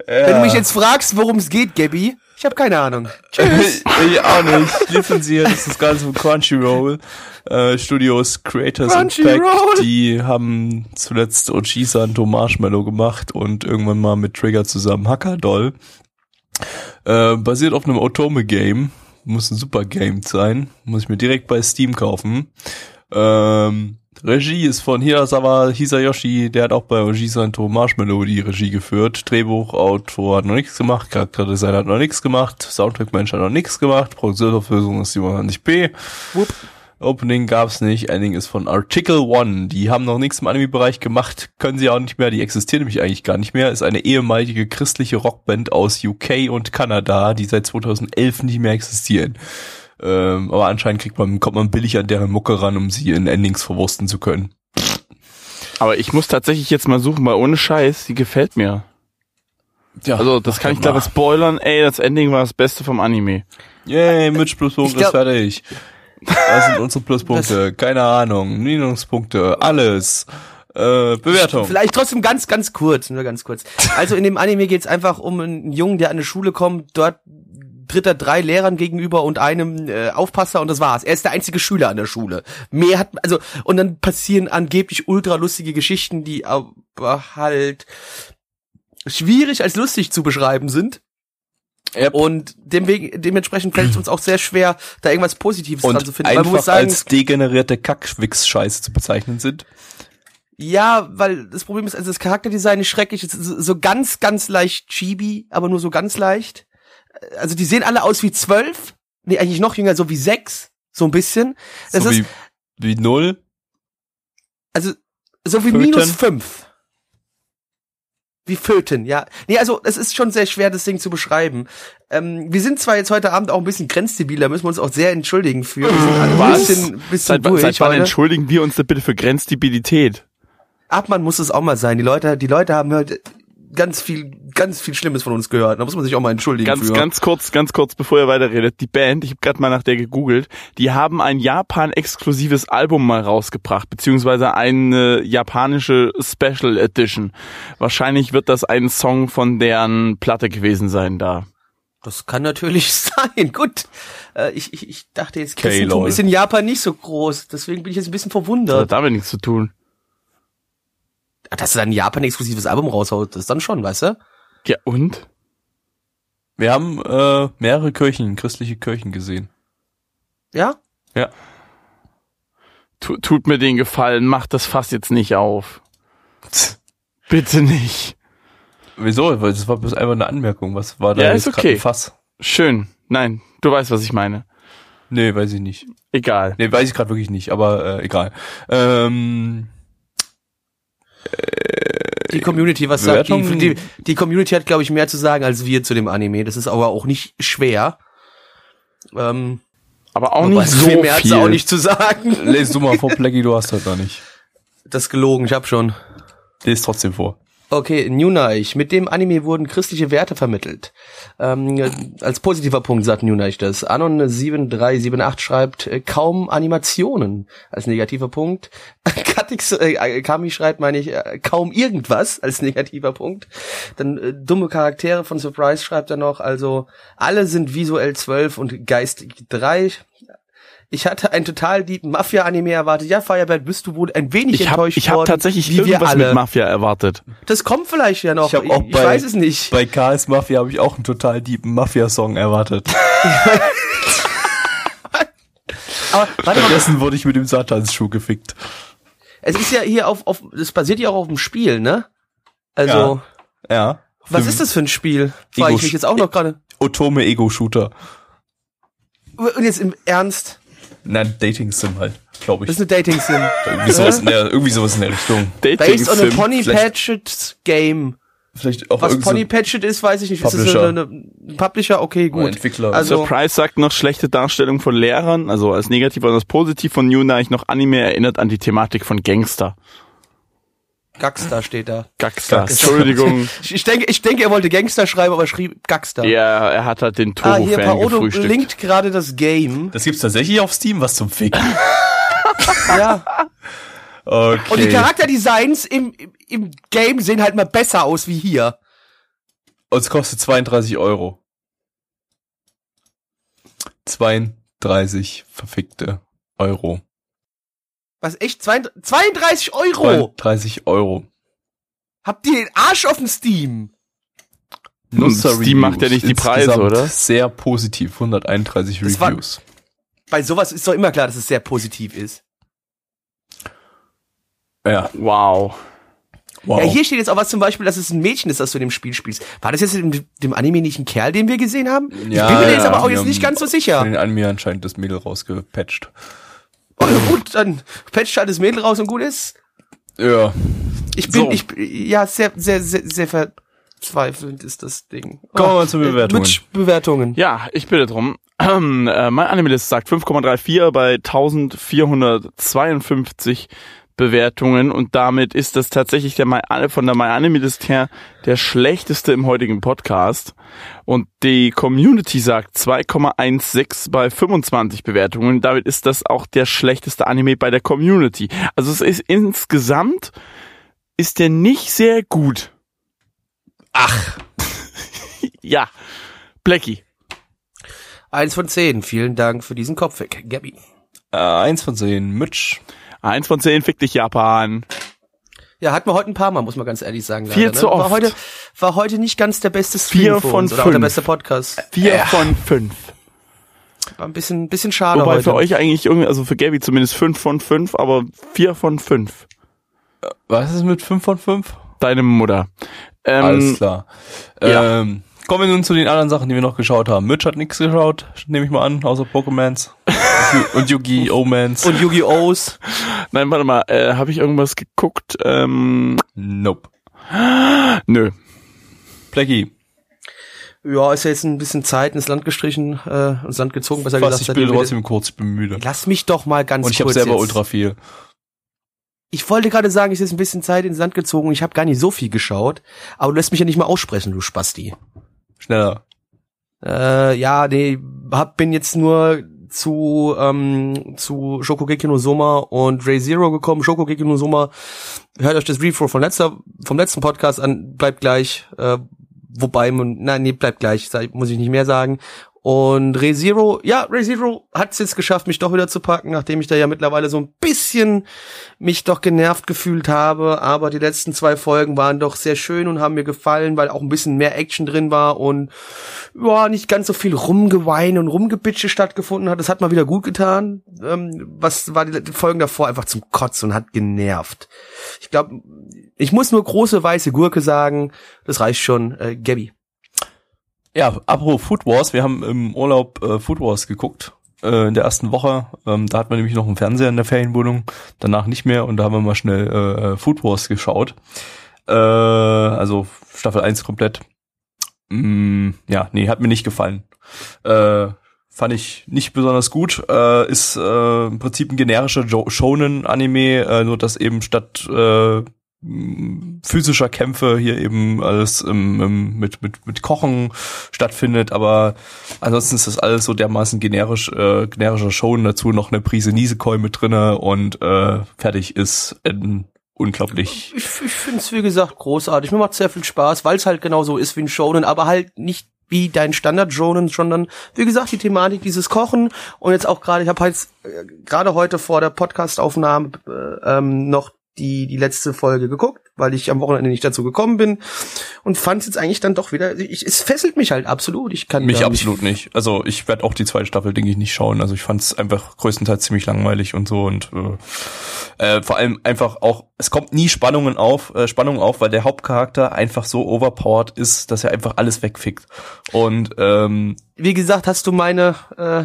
Wenn du mich jetzt fragst, worum es geht, Gabby, ich habe keine Ahnung. ich, ich auch nicht. Lizenziert ist das Ganze von Crunchyroll. Äh, Studios Creators Crunchyroll. Impact. Die haben zuletzt Ochi Santo Marshmallow gemacht und irgendwann mal mit Trigger zusammen Hackerdoll. Äh, basiert auf einem Otome-Game. Muss ein super Game sein. Muss ich mir direkt bei Steam kaufen. Ähm, Regie ist von Hirasawa Hisayoshi, der hat auch bei Oji Santo Marshmallow die Regie geführt. Drehbuchautor hat noch nichts gemacht, Charakterdesign hat noch nichts gemacht, Soundtrack-Mensch hat noch nichts gemacht, Produktionsauflösung ist 27p. Whoop. Opening gab's nicht, Ending ist von Article One. Die haben noch nichts im Anime-Bereich gemacht, können sie auch nicht mehr, die existieren nämlich eigentlich gar nicht mehr. Ist eine ehemalige christliche Rockband aus UK und Kanada, die seit 2011 nicht mehr existieren. Ähm, aber anscheinend kriegt man, kommt man billig an deren Mucke ran, um sie in Endings verwursten zu können. Aber ich muss tatsächlich jetzt mal suchen, weil ohne Scheiß, die gefällt mir. Ja, Also, das kann ich glaube spoilern. Ey, das Ending war das Beste vom Anime. Yay, Mitch Ich glaub- ist fertig. Das sind unsere Pluspunkte. Keine Ahnung. Minuspunkte. Alles. Äh, Bewertung. Vielleicht trotzdem ganz, ganz kurz, nur ganz kurz. Also in dem Anime geht es einfach um einen Jungen, der an eine Schule kommt, dort tritt er drei Lehrern gegenüber und einem äh, Aufpasser und das war's. Er ist der einzige Schüler an der Schule. Mehr hat, also, und dann passieren angeblich ultra lustige Geschichten, die aber halt schwierig als lustig zu beschreiben sind. Yep. Und dem dementsprechend fällt es uns auch sehr schwer, da irgendwas Positives dran zu Und finden. Einfach sagen, als degenerierte Kackwix-Scheiße zu bezeichnen sind. Ja, weil das Problem ist, also das Charakterdesign ist schrecklich, es ist so so ganz, ganz leicht chibi, aber nur so ganz leicht. Also die sehen alle aus wie zwölf, nee, eigentlich noch jünger, so wie sechs, so ein bisschen. Das so ist, wie, wie null. also, so wie Föten. minus fünf. Wie Föten, ja. Nee, also es ist schon sehr schwer, das Ding zu beschreiben. Ähm, wir sind zwar jetzt heute Abend auch ein bisschen grenzdebil, da müssen wir uns auch sehr entschuldigen für. Wir sind alle ein bisschen, bisschen Seit, durch seit wann heute. entschuldigen wir uns denn bitte für Grenzdebilität? Abmann muss es auch mal sein. Die Leute, die Leute haben halt ganz viel, ganz viel Schlimmes von uns gehört. Da muss man sich auch mal entschuldigen Ganz, für. ganz kurz, ganz kurz, bevor ihr weiterredet. Die Band, ich habe gerade mal nach der gegoogelt, die haben ein Japan-exklusives Album mal rausgebracht, beziehungsweise eine japanische Special Edition. Wahrscheinlich wird das ein Song von deren Platte gewesen sein da. Das kann natürlich sein. Gut. Äh, ich, ich, ich dachte jetzt, Christentum ist in Japan nicht so groß. Deswegen bin ich jetzt ein bisschen Das hat verwundert. damit nichts zu tun. Dass du dann ein Japan-exklusives Album raushaut, das dann schon, weißt du? Ja, und? Wir haben äh, mehrere Kirchen, christliche Kirchen gesehen. Ja? Ja. Tu, tut mir den Gefallen, macht das Fass jetzt nicht auf. Bitte nicht. Wieso? Weil das war bloß einfach eine Anmerkung. Was war da Ja, jetzt ist okay. ein Fass? Schön. Nein, du weißt, was ich meine. Nee, weiß ich nicht. Egal. Nee, weiß ich gerade wirklich nicht, aber äh, egal. Ähm, Die Community, was sagt die? Die, die Community hat, glaube ich, mehr zu sagen als wir zu dem Anime. Das ist aber auch nicht schwer. Ähm, Aber auch nicht so viel mehr hat's viel. auch nicht zu sagen. lest du mal vor, Blackie, du hast halt noch nicht. Das ist gelogen, ich hab schon. Lest trotzdem vor. Okay, Newneich. Mit dem Anime wurden christliche Werte vermittelt. Ähm, als positiver Punkt sagt Newneich das. Anon7378 schreibt äh, kaum Animationen. Als negativer Punkt. Katix, äh, Kami schreibt, meine ich, äh, kaum irgendwas als negativer Punkt. Dann äh, dumme Charaktere von Surprise schreibt er noch. Also alle sind visuell 12 und geistig 3. Ich hatte einen total lieben Mafia-Anime erwartet. Ja, Firebird, bist du wohl ein wenig Ich habe enttäuscht ich hab worden. tatsächlich wie wir irgendwas alle. mit Mafia erwartet. Das kommt vielleicht ja noch. Ich, hab auch ich bei, weiß es nicht. Bei KS Mafia habe ich auch einen total deepen Mafia-Song erwartet. Aber warte mal, Stattdessen wurde ich mit dem Satansschuh gefickt. es ist ja hier auf, auf, das basiert ja auch auf dem Spiel, ne? Also, Ja. was Dem ist das für ein Spiel? Frage ich Ego- mich jetzt auch noch gerade. Otome Ego-Shooter. Und jetzt im Ernst, Nein, Dating-Sim halt, glaube das ich. ist eine Dating-Sim. Irgendwie sowas, in der, irgendwie sowas in der Richtung. Based on a. Pony Patchet Game. Vielleicht auch Was Pony Patchet ist, weiß ich nicht. Ist das Publisher. eine, eine Publisher? Okay, ein gut. Entwickler. Also- Surprise sagt noch schlechte Darstellung von Lehrern, also als negativ und als positiv von Yuna ich noch Anime erinnert an die Thematik von Gangster. Gangster steht da. Gangster. Gangster. Entschuldigung. Ich ich denke, ich denke, er wollte Gangster schreiben, aber er schrieb Gangster. Ja, er hat halt den ah, hier, Paolo linkt gerade das Game. das gibt's tatsächlich auf Steam, was zum Ficken. Ja. Okay. Und die Charakterdesigns im, im, im Game sehen halt mal besser aus wie hier. Und es kostet 32 Euro. 32 verfickte Euro. Was, echt? 32 32 Euro? 32 Euro. Habt ihr den Arsch auf dem Steam? Nutzer Steam macht ja nicht die Preise, oder? Sehr positiv, 131 Das war- Reviews. Bei sowas ist doch immer klar, dass es sehr positiv ist. Ja, Wow. wow. Ja, hier steht jetzt auch was zum Beispiel, dass es ein Mädchen ist, das du in dem Spiel spielst. War das jetzt in dem, dem Anime nicht ein Kerl, den wir gesehen haben? ich Ja, bin mir ja, jetzt aber auch jetzt nicht ganz so sicher. Von den Anime anscheinend das Mädel rausgepatcht. Oh, gut, dann patcht halt das Mädel raus und gut ist. Ja. Ich bin, So. ich, ja, sehr, sehr, sehr, sehr verzweifelnd ist das Ding. Kommen wir mal zu äh, Bewertungen. Mit Bewertungen. Ja, ich bitte drum. Ähm, äh, mein Animalist sagt 5,34 bei 1452 Bewertungen und damit ist das tatsächlich der My, von der My Animalist her der schlechteste im heutigen Podcast. Und die Community sagt 2,16 bei 25 Bewertungen. Damit ist das auch der schlechteste Anime bei der Community. Also es ist insgesamt ist der nicht sehr gut. Ach. ja. Blackie. Eins von zehn. Vielen Dank für diesen Kopf weg, Gabby. Äh, eins von zehn. Mitch. Eins von zehn, fick dich Japan. Ja, hatten wir heute ein paar Mal, muss man ganz ehrlich sagen. Viel zu War oft. heute, war heute nicht ganz der beste Stream Vier von uns, oder auch der fünf. beste Podcast. Vier von fünf. War ein bisschen, bisschen schade Wobei heute. für euch eigentlich irgendwie, also für Gabby zumindest fünf von fünf, aber vier von fünf. Was ist mit fünf von fünf? Deine Mutter. Ähm, Alles klar. ja. Ähm, kommen wir nun zu den anderen Sachen, die wir noch geschaut haben. Mitch hat nichts geschaut, nehme ich mal an, außer Pokémons. und Yu-Gi-Oh! Mans. Und Yu-Gi-Ohs. Nein, warte mal, äh, habe ich irgendwas geguckt? Ähm, Nope. nö. Blackie, Ja, ist ja jetzt ein bisschen Zeit ins Land gestrichen, äh, ins Land gezogen, besser was, gesagt. ich bin trotzdem kurz, ich bin müde. Lass mich doch mal ganz Und ich habe kurz selber jetzt. ultra viel. Ich wollte gerade sagen, es ist ein bisschen Zeit ins Land gezogen und ich habe gar nicht so viel geschaut, aber du lässt mich ja nicht mal aussprechen, du Spasti. Schneller. Äh, ja, nee, hab, bin jetzt nur zu ähm, zu Shokugeki no Soma und Ray Zero gekommen. Shokugeki no Soma, hört euch das Review von letzter vom letzten Podcast an, bleibt gleich. Äh, wobei nein, nee, bleibt gleich, muss ich nicht mehr sagen. Und Ray Zero, ja, Ray Zero hat es jetzt geschafft, mich doch wieder zu packen, nachdem ich da ja mittlerweile so ein bisschen mich doch genervt gefühlt habe. Aber die letzten zwei Folgen waren doch sehr schön und haben mir gefallen, weil auch ein bisschen mehr Action drin war und ja, nicht ganz so viel Rumgewein und Rumgebitsche stattgefunden hat. Das hat mal wieder gut getan. Ähm, was war die, die Folgen davor einfach zum Kotzen und hat genervt. Ich glaube, ich muss nur große weiße Gurke sagen. Das reicht schon. Äh, Gabby. Ja, apropos Food Wars, wir haben im Urlaub äh, Food Wars geguckt. Äh, in der ersten Woche. Ähm, da hat man nämlich noch einen Fernseher in der Ferienwohnung, danach nicht mehr und da haben wir mal schnell äh, Food Wars geschaut. Äh, also Staffel 1 komplett. Mm, ja, nee, hat mir nicht gefallen. Äh, fand ich nicht besonders gut. Äh, ist äh, im Prinzip ein generischer Jo- Shonen-Anime, äh, nur dass eben statt äh, physischer Kämpfe hier eben alles im, im, mit, mit, mit Kochen stattfindet, aber ansonsten ist das alles so dermaßen generisch, äh, generischer Shonen, dazu noch eine Prise Nisekoi mit drinne und äh, fertig ist ein unglaublich. Ich, ich finde es, wie gesagt, großartig. Mir macht sehr viel Spaß, weil es halt genau so ist wie ein Shonen, aber halt nicht wie dein Standard Jonen, sondern wie gesagt die Thematik dieses Kochen. Und jetzt auch gerade, ich habe halt äh, gerade heute vor der Podcastaufnahme äh, ähm, noch die die letzte Folge geguckt, weil ich am Wochenende nicht dazu gekommen bin und fand es jetzt eigentlich dann doch wieder. Ich, es fesselt mich halt absolut. Ich kann Mich absolut nicht. Also ich werde auch die zweite Staffel, denke ich, nicht schauen. Also ich fand es einfach größtenteils ziemlich langweilig und so und äh, äh, vor allem einfach auch, es kommt nie Spannungen auf, äh, Spannung auf, weil der Hauptcharakter einfach so overpowered ist, dass er einfach alles wegfickt. Und ähm, Wie gesagt, hast du meine äh,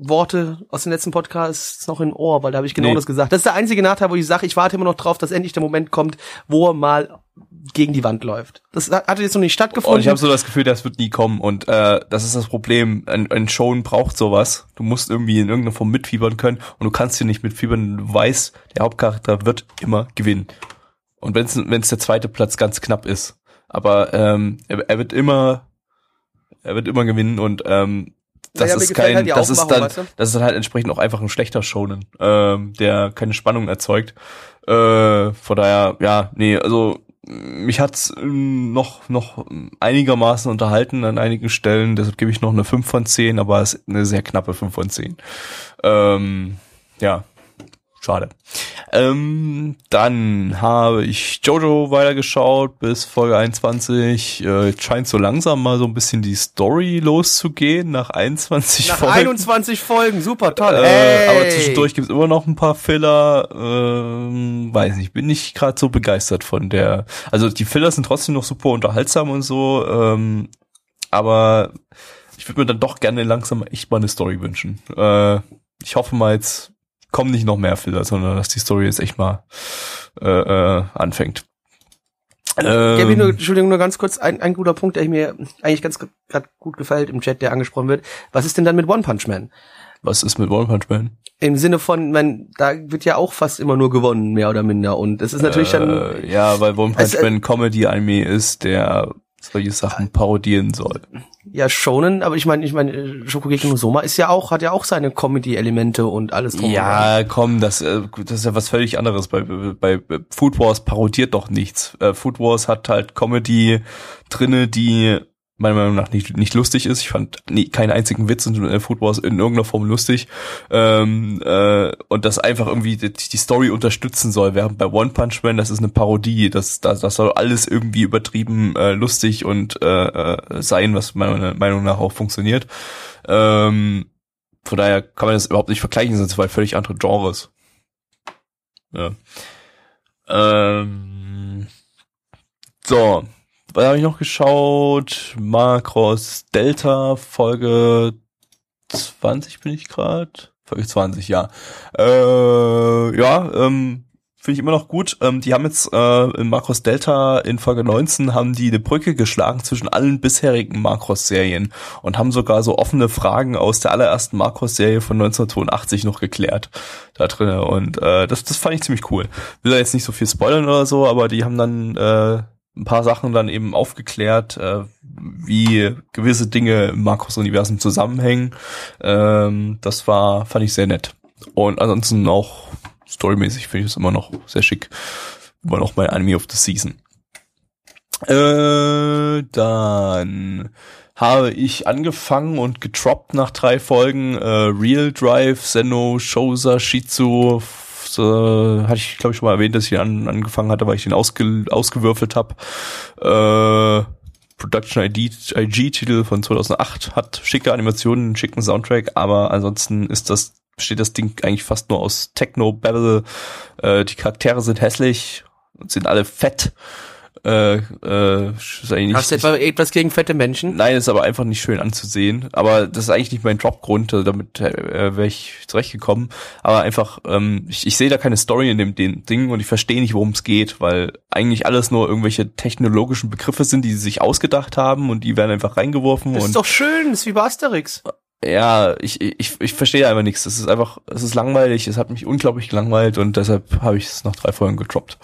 Worte aus den letzten Podcasts noch in Ohr, weil da habe ich genau Nee. das gesagt. Das ist der einzige Nachteil, wo ich sage, ich warte immer noch drauf, dass endlich der Moment kommt, wo er mal gegen die Wand läuft. Das hat hat jetzt noch nicht stattgefunden. Und ich habe so das Gefühl, das wird nie kommen. Und äh, das ist das Problem. Ein, ein Shown braucht sowas. Du musst irgendwie in irgendeiner Form mitfiebern können und du kannst hier nicht mitfiebern. Du weißt, der Hauptcharakter wird immer gewinnen. Und wenn es der zweite Platz ganz knapp ist. Aber ähm, er, er wird immer, er wird immer gewinnen und ähm, das Naja, mir ist kein, halt das ist dann, weißt du? das ist dann halt entsprechend auch einfach ein schlechter Shonen, ähm, der keine Spannung erzeugt. Äh, von daher, ja, nee, also mich hat's ähm, noch noch einigermaßen unterhalten an einigen Stellen, deshalb gebe ich noch eine 5 von 10, aber es ist eine sehr knappe 5 von 10. Ähm, ja, schade. Ähm, dann habe ich Jojo weitergeschaut bis Folge 21. Äh, scheint so langsam mal so ein bisschen die Story loszugehen nach 21 nach Folgen. 21 Folgen, super toll. Äh, Hey. aber zwischendurch gibt's immer noch ein paar Filler. Ähm, weiß nicht, bin nicht gerade so begeistert von der. Also die Filler sind trotzdem noch super unterhaltsam und so. Ähm, aber ich würde mir dann doch gerne langsam echt mal eine Story wünschen. Äh, ich hoffe mal jetzt kommen nicht noch mehr Filler, sondern dass die Story jetzt echt mal äh, äh, anfängt. Nur, Ähm, Entschuldigung, nur ganz kurz, ein, ein guter Punkt, der mir eigentlich ganz gerade gut gefällt im Chat, der angesprochen wird. Was ist denn dann mit One Punch Man? was ist mit One Punch Man? Im Sinne von, man, da wird ja auch fast immer nur gewonnen, mehr oder minder. Und es ist natürlich dann, Äh, ja, weil One Punch Es, äh, Man ein Comedy-Anime ist, der solche Sachen parodieren soll. Ja Shonen, aber ich meine, ich meine, Shokugeki no Soma ist ja auch, hat ja auch seine Comedy-Elemente und alles drum. Ja, komm, das, äh, das ist ja was völlig anderes. Bei, bei, bei Food Wars parodiert doch nichts. Äh, Food Wars hat halt Comedy drinne, die meiner Meinung nach nicht, nicht lustig ist. Ich fand nie, keinen einzigen Witz in äh, Food Wars in irgendeiner Form lustig. Ähm, äh, und das einfach irgendwie die, die Story unterstützen soll. Während bei One Punch Man, das ist eine Parodie. Das, das, das soll alles irgendwie übertrieben äh, lustig und äh, äh, sein, was meiner Meinung nach auch funktioniert. Ähm, von daher kann man das überhaupt nicht vergleichen, das sind zwei völlig andere Genres. Ja. Ähm, so, was habe ich noch geschaut? Macross Delta, Folge 20 bin ich gerade. Folge 20, ja. Äh, ja, ähm, finde ich immer noch gut. Ähm, die haben jetzt äh, in Macross Delta in Folge 19 haben die eine Brücke geschlagen zwischen allen bisherigen Macross-Serien und haben sogar so offene Fragen aus der allerersten Macross-Serie von 1982 noch geklärt da drin. Und äh, das, das fand ich ziemlich cool. Will da jetzt nicht so viel spoilern oder so, aber die haben dann äh, ein paar Sachen dann eben aufgeklärt, äh, wie gewisse Dinge im Markus-Universum zusammenhängen. Ähm, das war, fand ich sehr nett. Und ansonsten auch storymäßig finde ich es immer noch sehr schick. Immer noch mein Anime of the Season. Äh, dann habe ich angefangen und getroppt nach drei Folgen äh, Real Drive, Senno, Shosa, Shizu. So, hatte ich, glaube ich, schon mal erwähnt, dass ich ihn an, angefangen hatte, weil ich den ausge, ausgewürfelt habe. Äh, Production ID, IG-Titel von 2008 hat schicke Animationen, einen schicken Soundtrack, aber ansonsten ist das besteht das Ding eigentlich fast nur aus Techno Battle. Äh, die Charaktere sind hässlich sind alle fett. Äh, äh, ist eigentlich Hast du etwa etwas gegen fette Menschen? Nein, ist aber einfach nicht schön anzusehen. Aber das ist eigentlich nicht mein Dropgrund, also damit äh, wäre ich zurechtgekommen. Aber einfach, ähm, ich, ich sehe da keine Story in dem, dem Ding und ich verstehe nicht, worum es geht, weil eigentlich alles nur irgendwelche technologischen Begriffe sind, die sie sich ausgedacht haben und die werden einfach reingeworfen Das ist doch schön, das ist wie bei Asterix. ja, ich, ich, ich verstehe einfach nichts. Es ist einfach, es ist langweilig, es hat mich unglaublich gelangweilt und deshalb habe ich es nach drei Folgen gedroppt.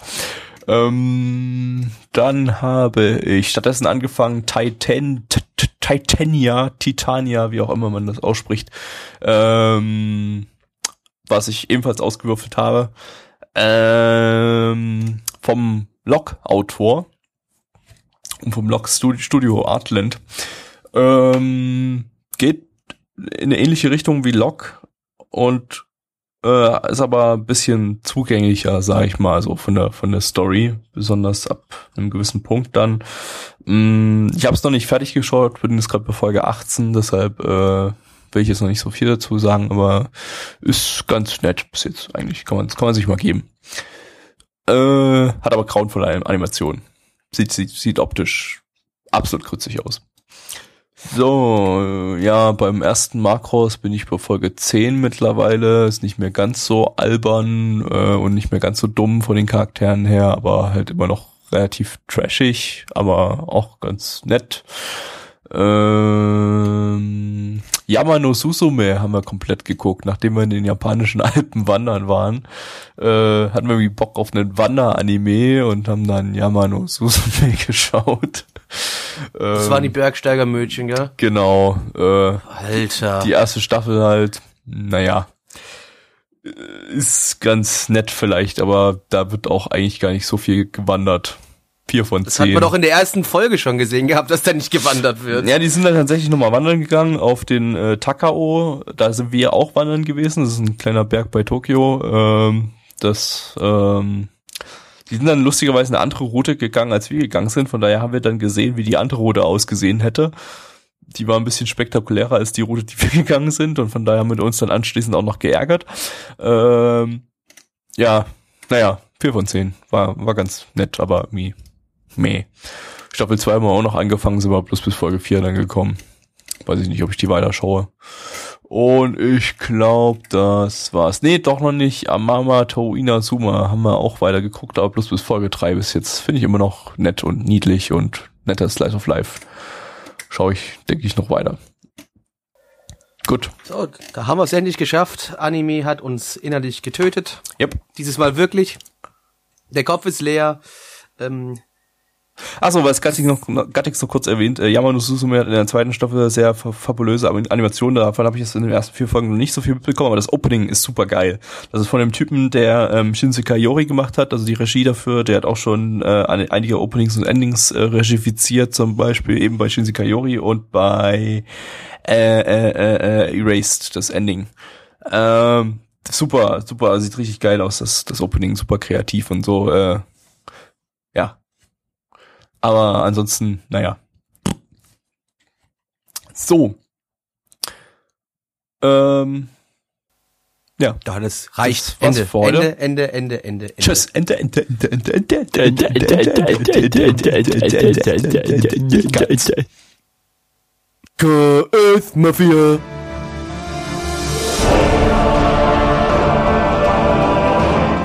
Ähm, dann habe ich stattdessen angefangen, Titan, Titania, Titania, wie auch immer man das ausspricht, ähm, was ich ebenfalls ausgewürfelt habe, ähm, vom Log-Autor. und vom Log Studio, Studio Artland. Ähm, geht in eine ähnliche Richtung wie Log und äh, ist aber ein bisschen zugänglicher, sag ich mal, so von der von der Story, besonders ab einem gewissen Punkt dann. Mm, ich habe es noch nicht fertig geschaut, bin jetzt gerade bei Folge 18, deshalb äh, will ich jetzt noch nicht so viel dazu sagen, aber ist ganz nett bis jetzt eigentlich, kann man kann man sich mal geben. Äh, hat aber grauenvolle Animation. Sieht, sieht, sieht optisch absolut grützig aus. So, ja, beim ersten Makros bin ich bei Folge 10 mittlerweile. Ist nicht mehr ganz so albern äh, und nicht mehr ganz so dumm von den Charakteren her, aber halt immer noch relativ trashig, aber auch ganz nett. Ähm, Yamano Susume haben wir komplett geguckt, nachdem wir in den japanischen Alpen wandern waren. Äh, hatten wir irgendwie Bock auf einen Wander-Anime und haben dann Yamano Susume geschaut. Das waren die Bergsteigermädchen, gell? Genau. Äh, Alter. die erste Staffel halt, naja, ist ganz nett vielleicht, aber da wird auch eigentlich gar nicht so viel gewandert. Vier von das hat zehn. man doch in der ersten Folge schon gesehen gehabt, dass da nicht gewandert wird. ja, die sind dann tatsächlich nochmal wandern gegangen auf den äh, Takao. Da sind wir auch wandern gewesen. Das ist ein kleiner Berg bei Tokio. Ähm, das, ähm, die sind dann lustigerweise eine andere Route gegangen, als wir gegangen sind. Von daher haben wir dann gesehen, wie die andere Route ausgesehen hätte. Die war ein bisschen spektakulärer als die Route, die wir gegangen sind. Und von daher haben wir uns dann anschließend auch noch geärgert. Ähm, ja, naja, vier von zehn. War, war ganz nett, aber irgendwie meh. Staffel 2 haben wir auch noch angefangen, sind wir bloß bis Folge 4 dann gekommen. Weiß ich nicht, ob ich die weiter schaue. Und ich glaube, das war's. Nee, doch noch nicht. Amama to Inazuma haben wir auch weiter geguckt, aber bloß bis Folge 3 bis jetzt. Finde ich immer noch nett und niedlich und netter Slice of Life. Schaue ich, denke ich, noch weiter. Gut. So, da haben wir es endlich geschafft. Anime hat uns innerlich getötet. Yep. Dieses Mal wirklich. Der Kopf ist leer. Ähm, Achso, was Gattig noch, Gattig so kurz erwähnt, äh, Yamano Susume hat in der zweiten Staffel sehr fa- fabulöse Animationen, davon habe ich jetzt in den ersten vier Folgen noch nicht so viel mitbekommen, aber das Opening ist super geil. Das ist von dem Typen, der ähm, Shinsekai Yori gemacht hat, also die Regie dafür, der hat auch schon äh, einige Openings und Endings äh, regifiziert, zum Beispiel eben bei Shinsekai Yori und bei äh, äh, äh, äh, Erased, das Ending. Ähm, super, super, sieht richtig geil aus, das, das Opening, super kreativ und so, äh, aber ansonsten, naja. So. Ähm. Ja. das reicht. Ende, Ende, Ende, Ende, Ende. Tschüss. Ende, Ende, Ende, Ende, Ende, Ende, Ende, Ende, Ende, Ende, Ende,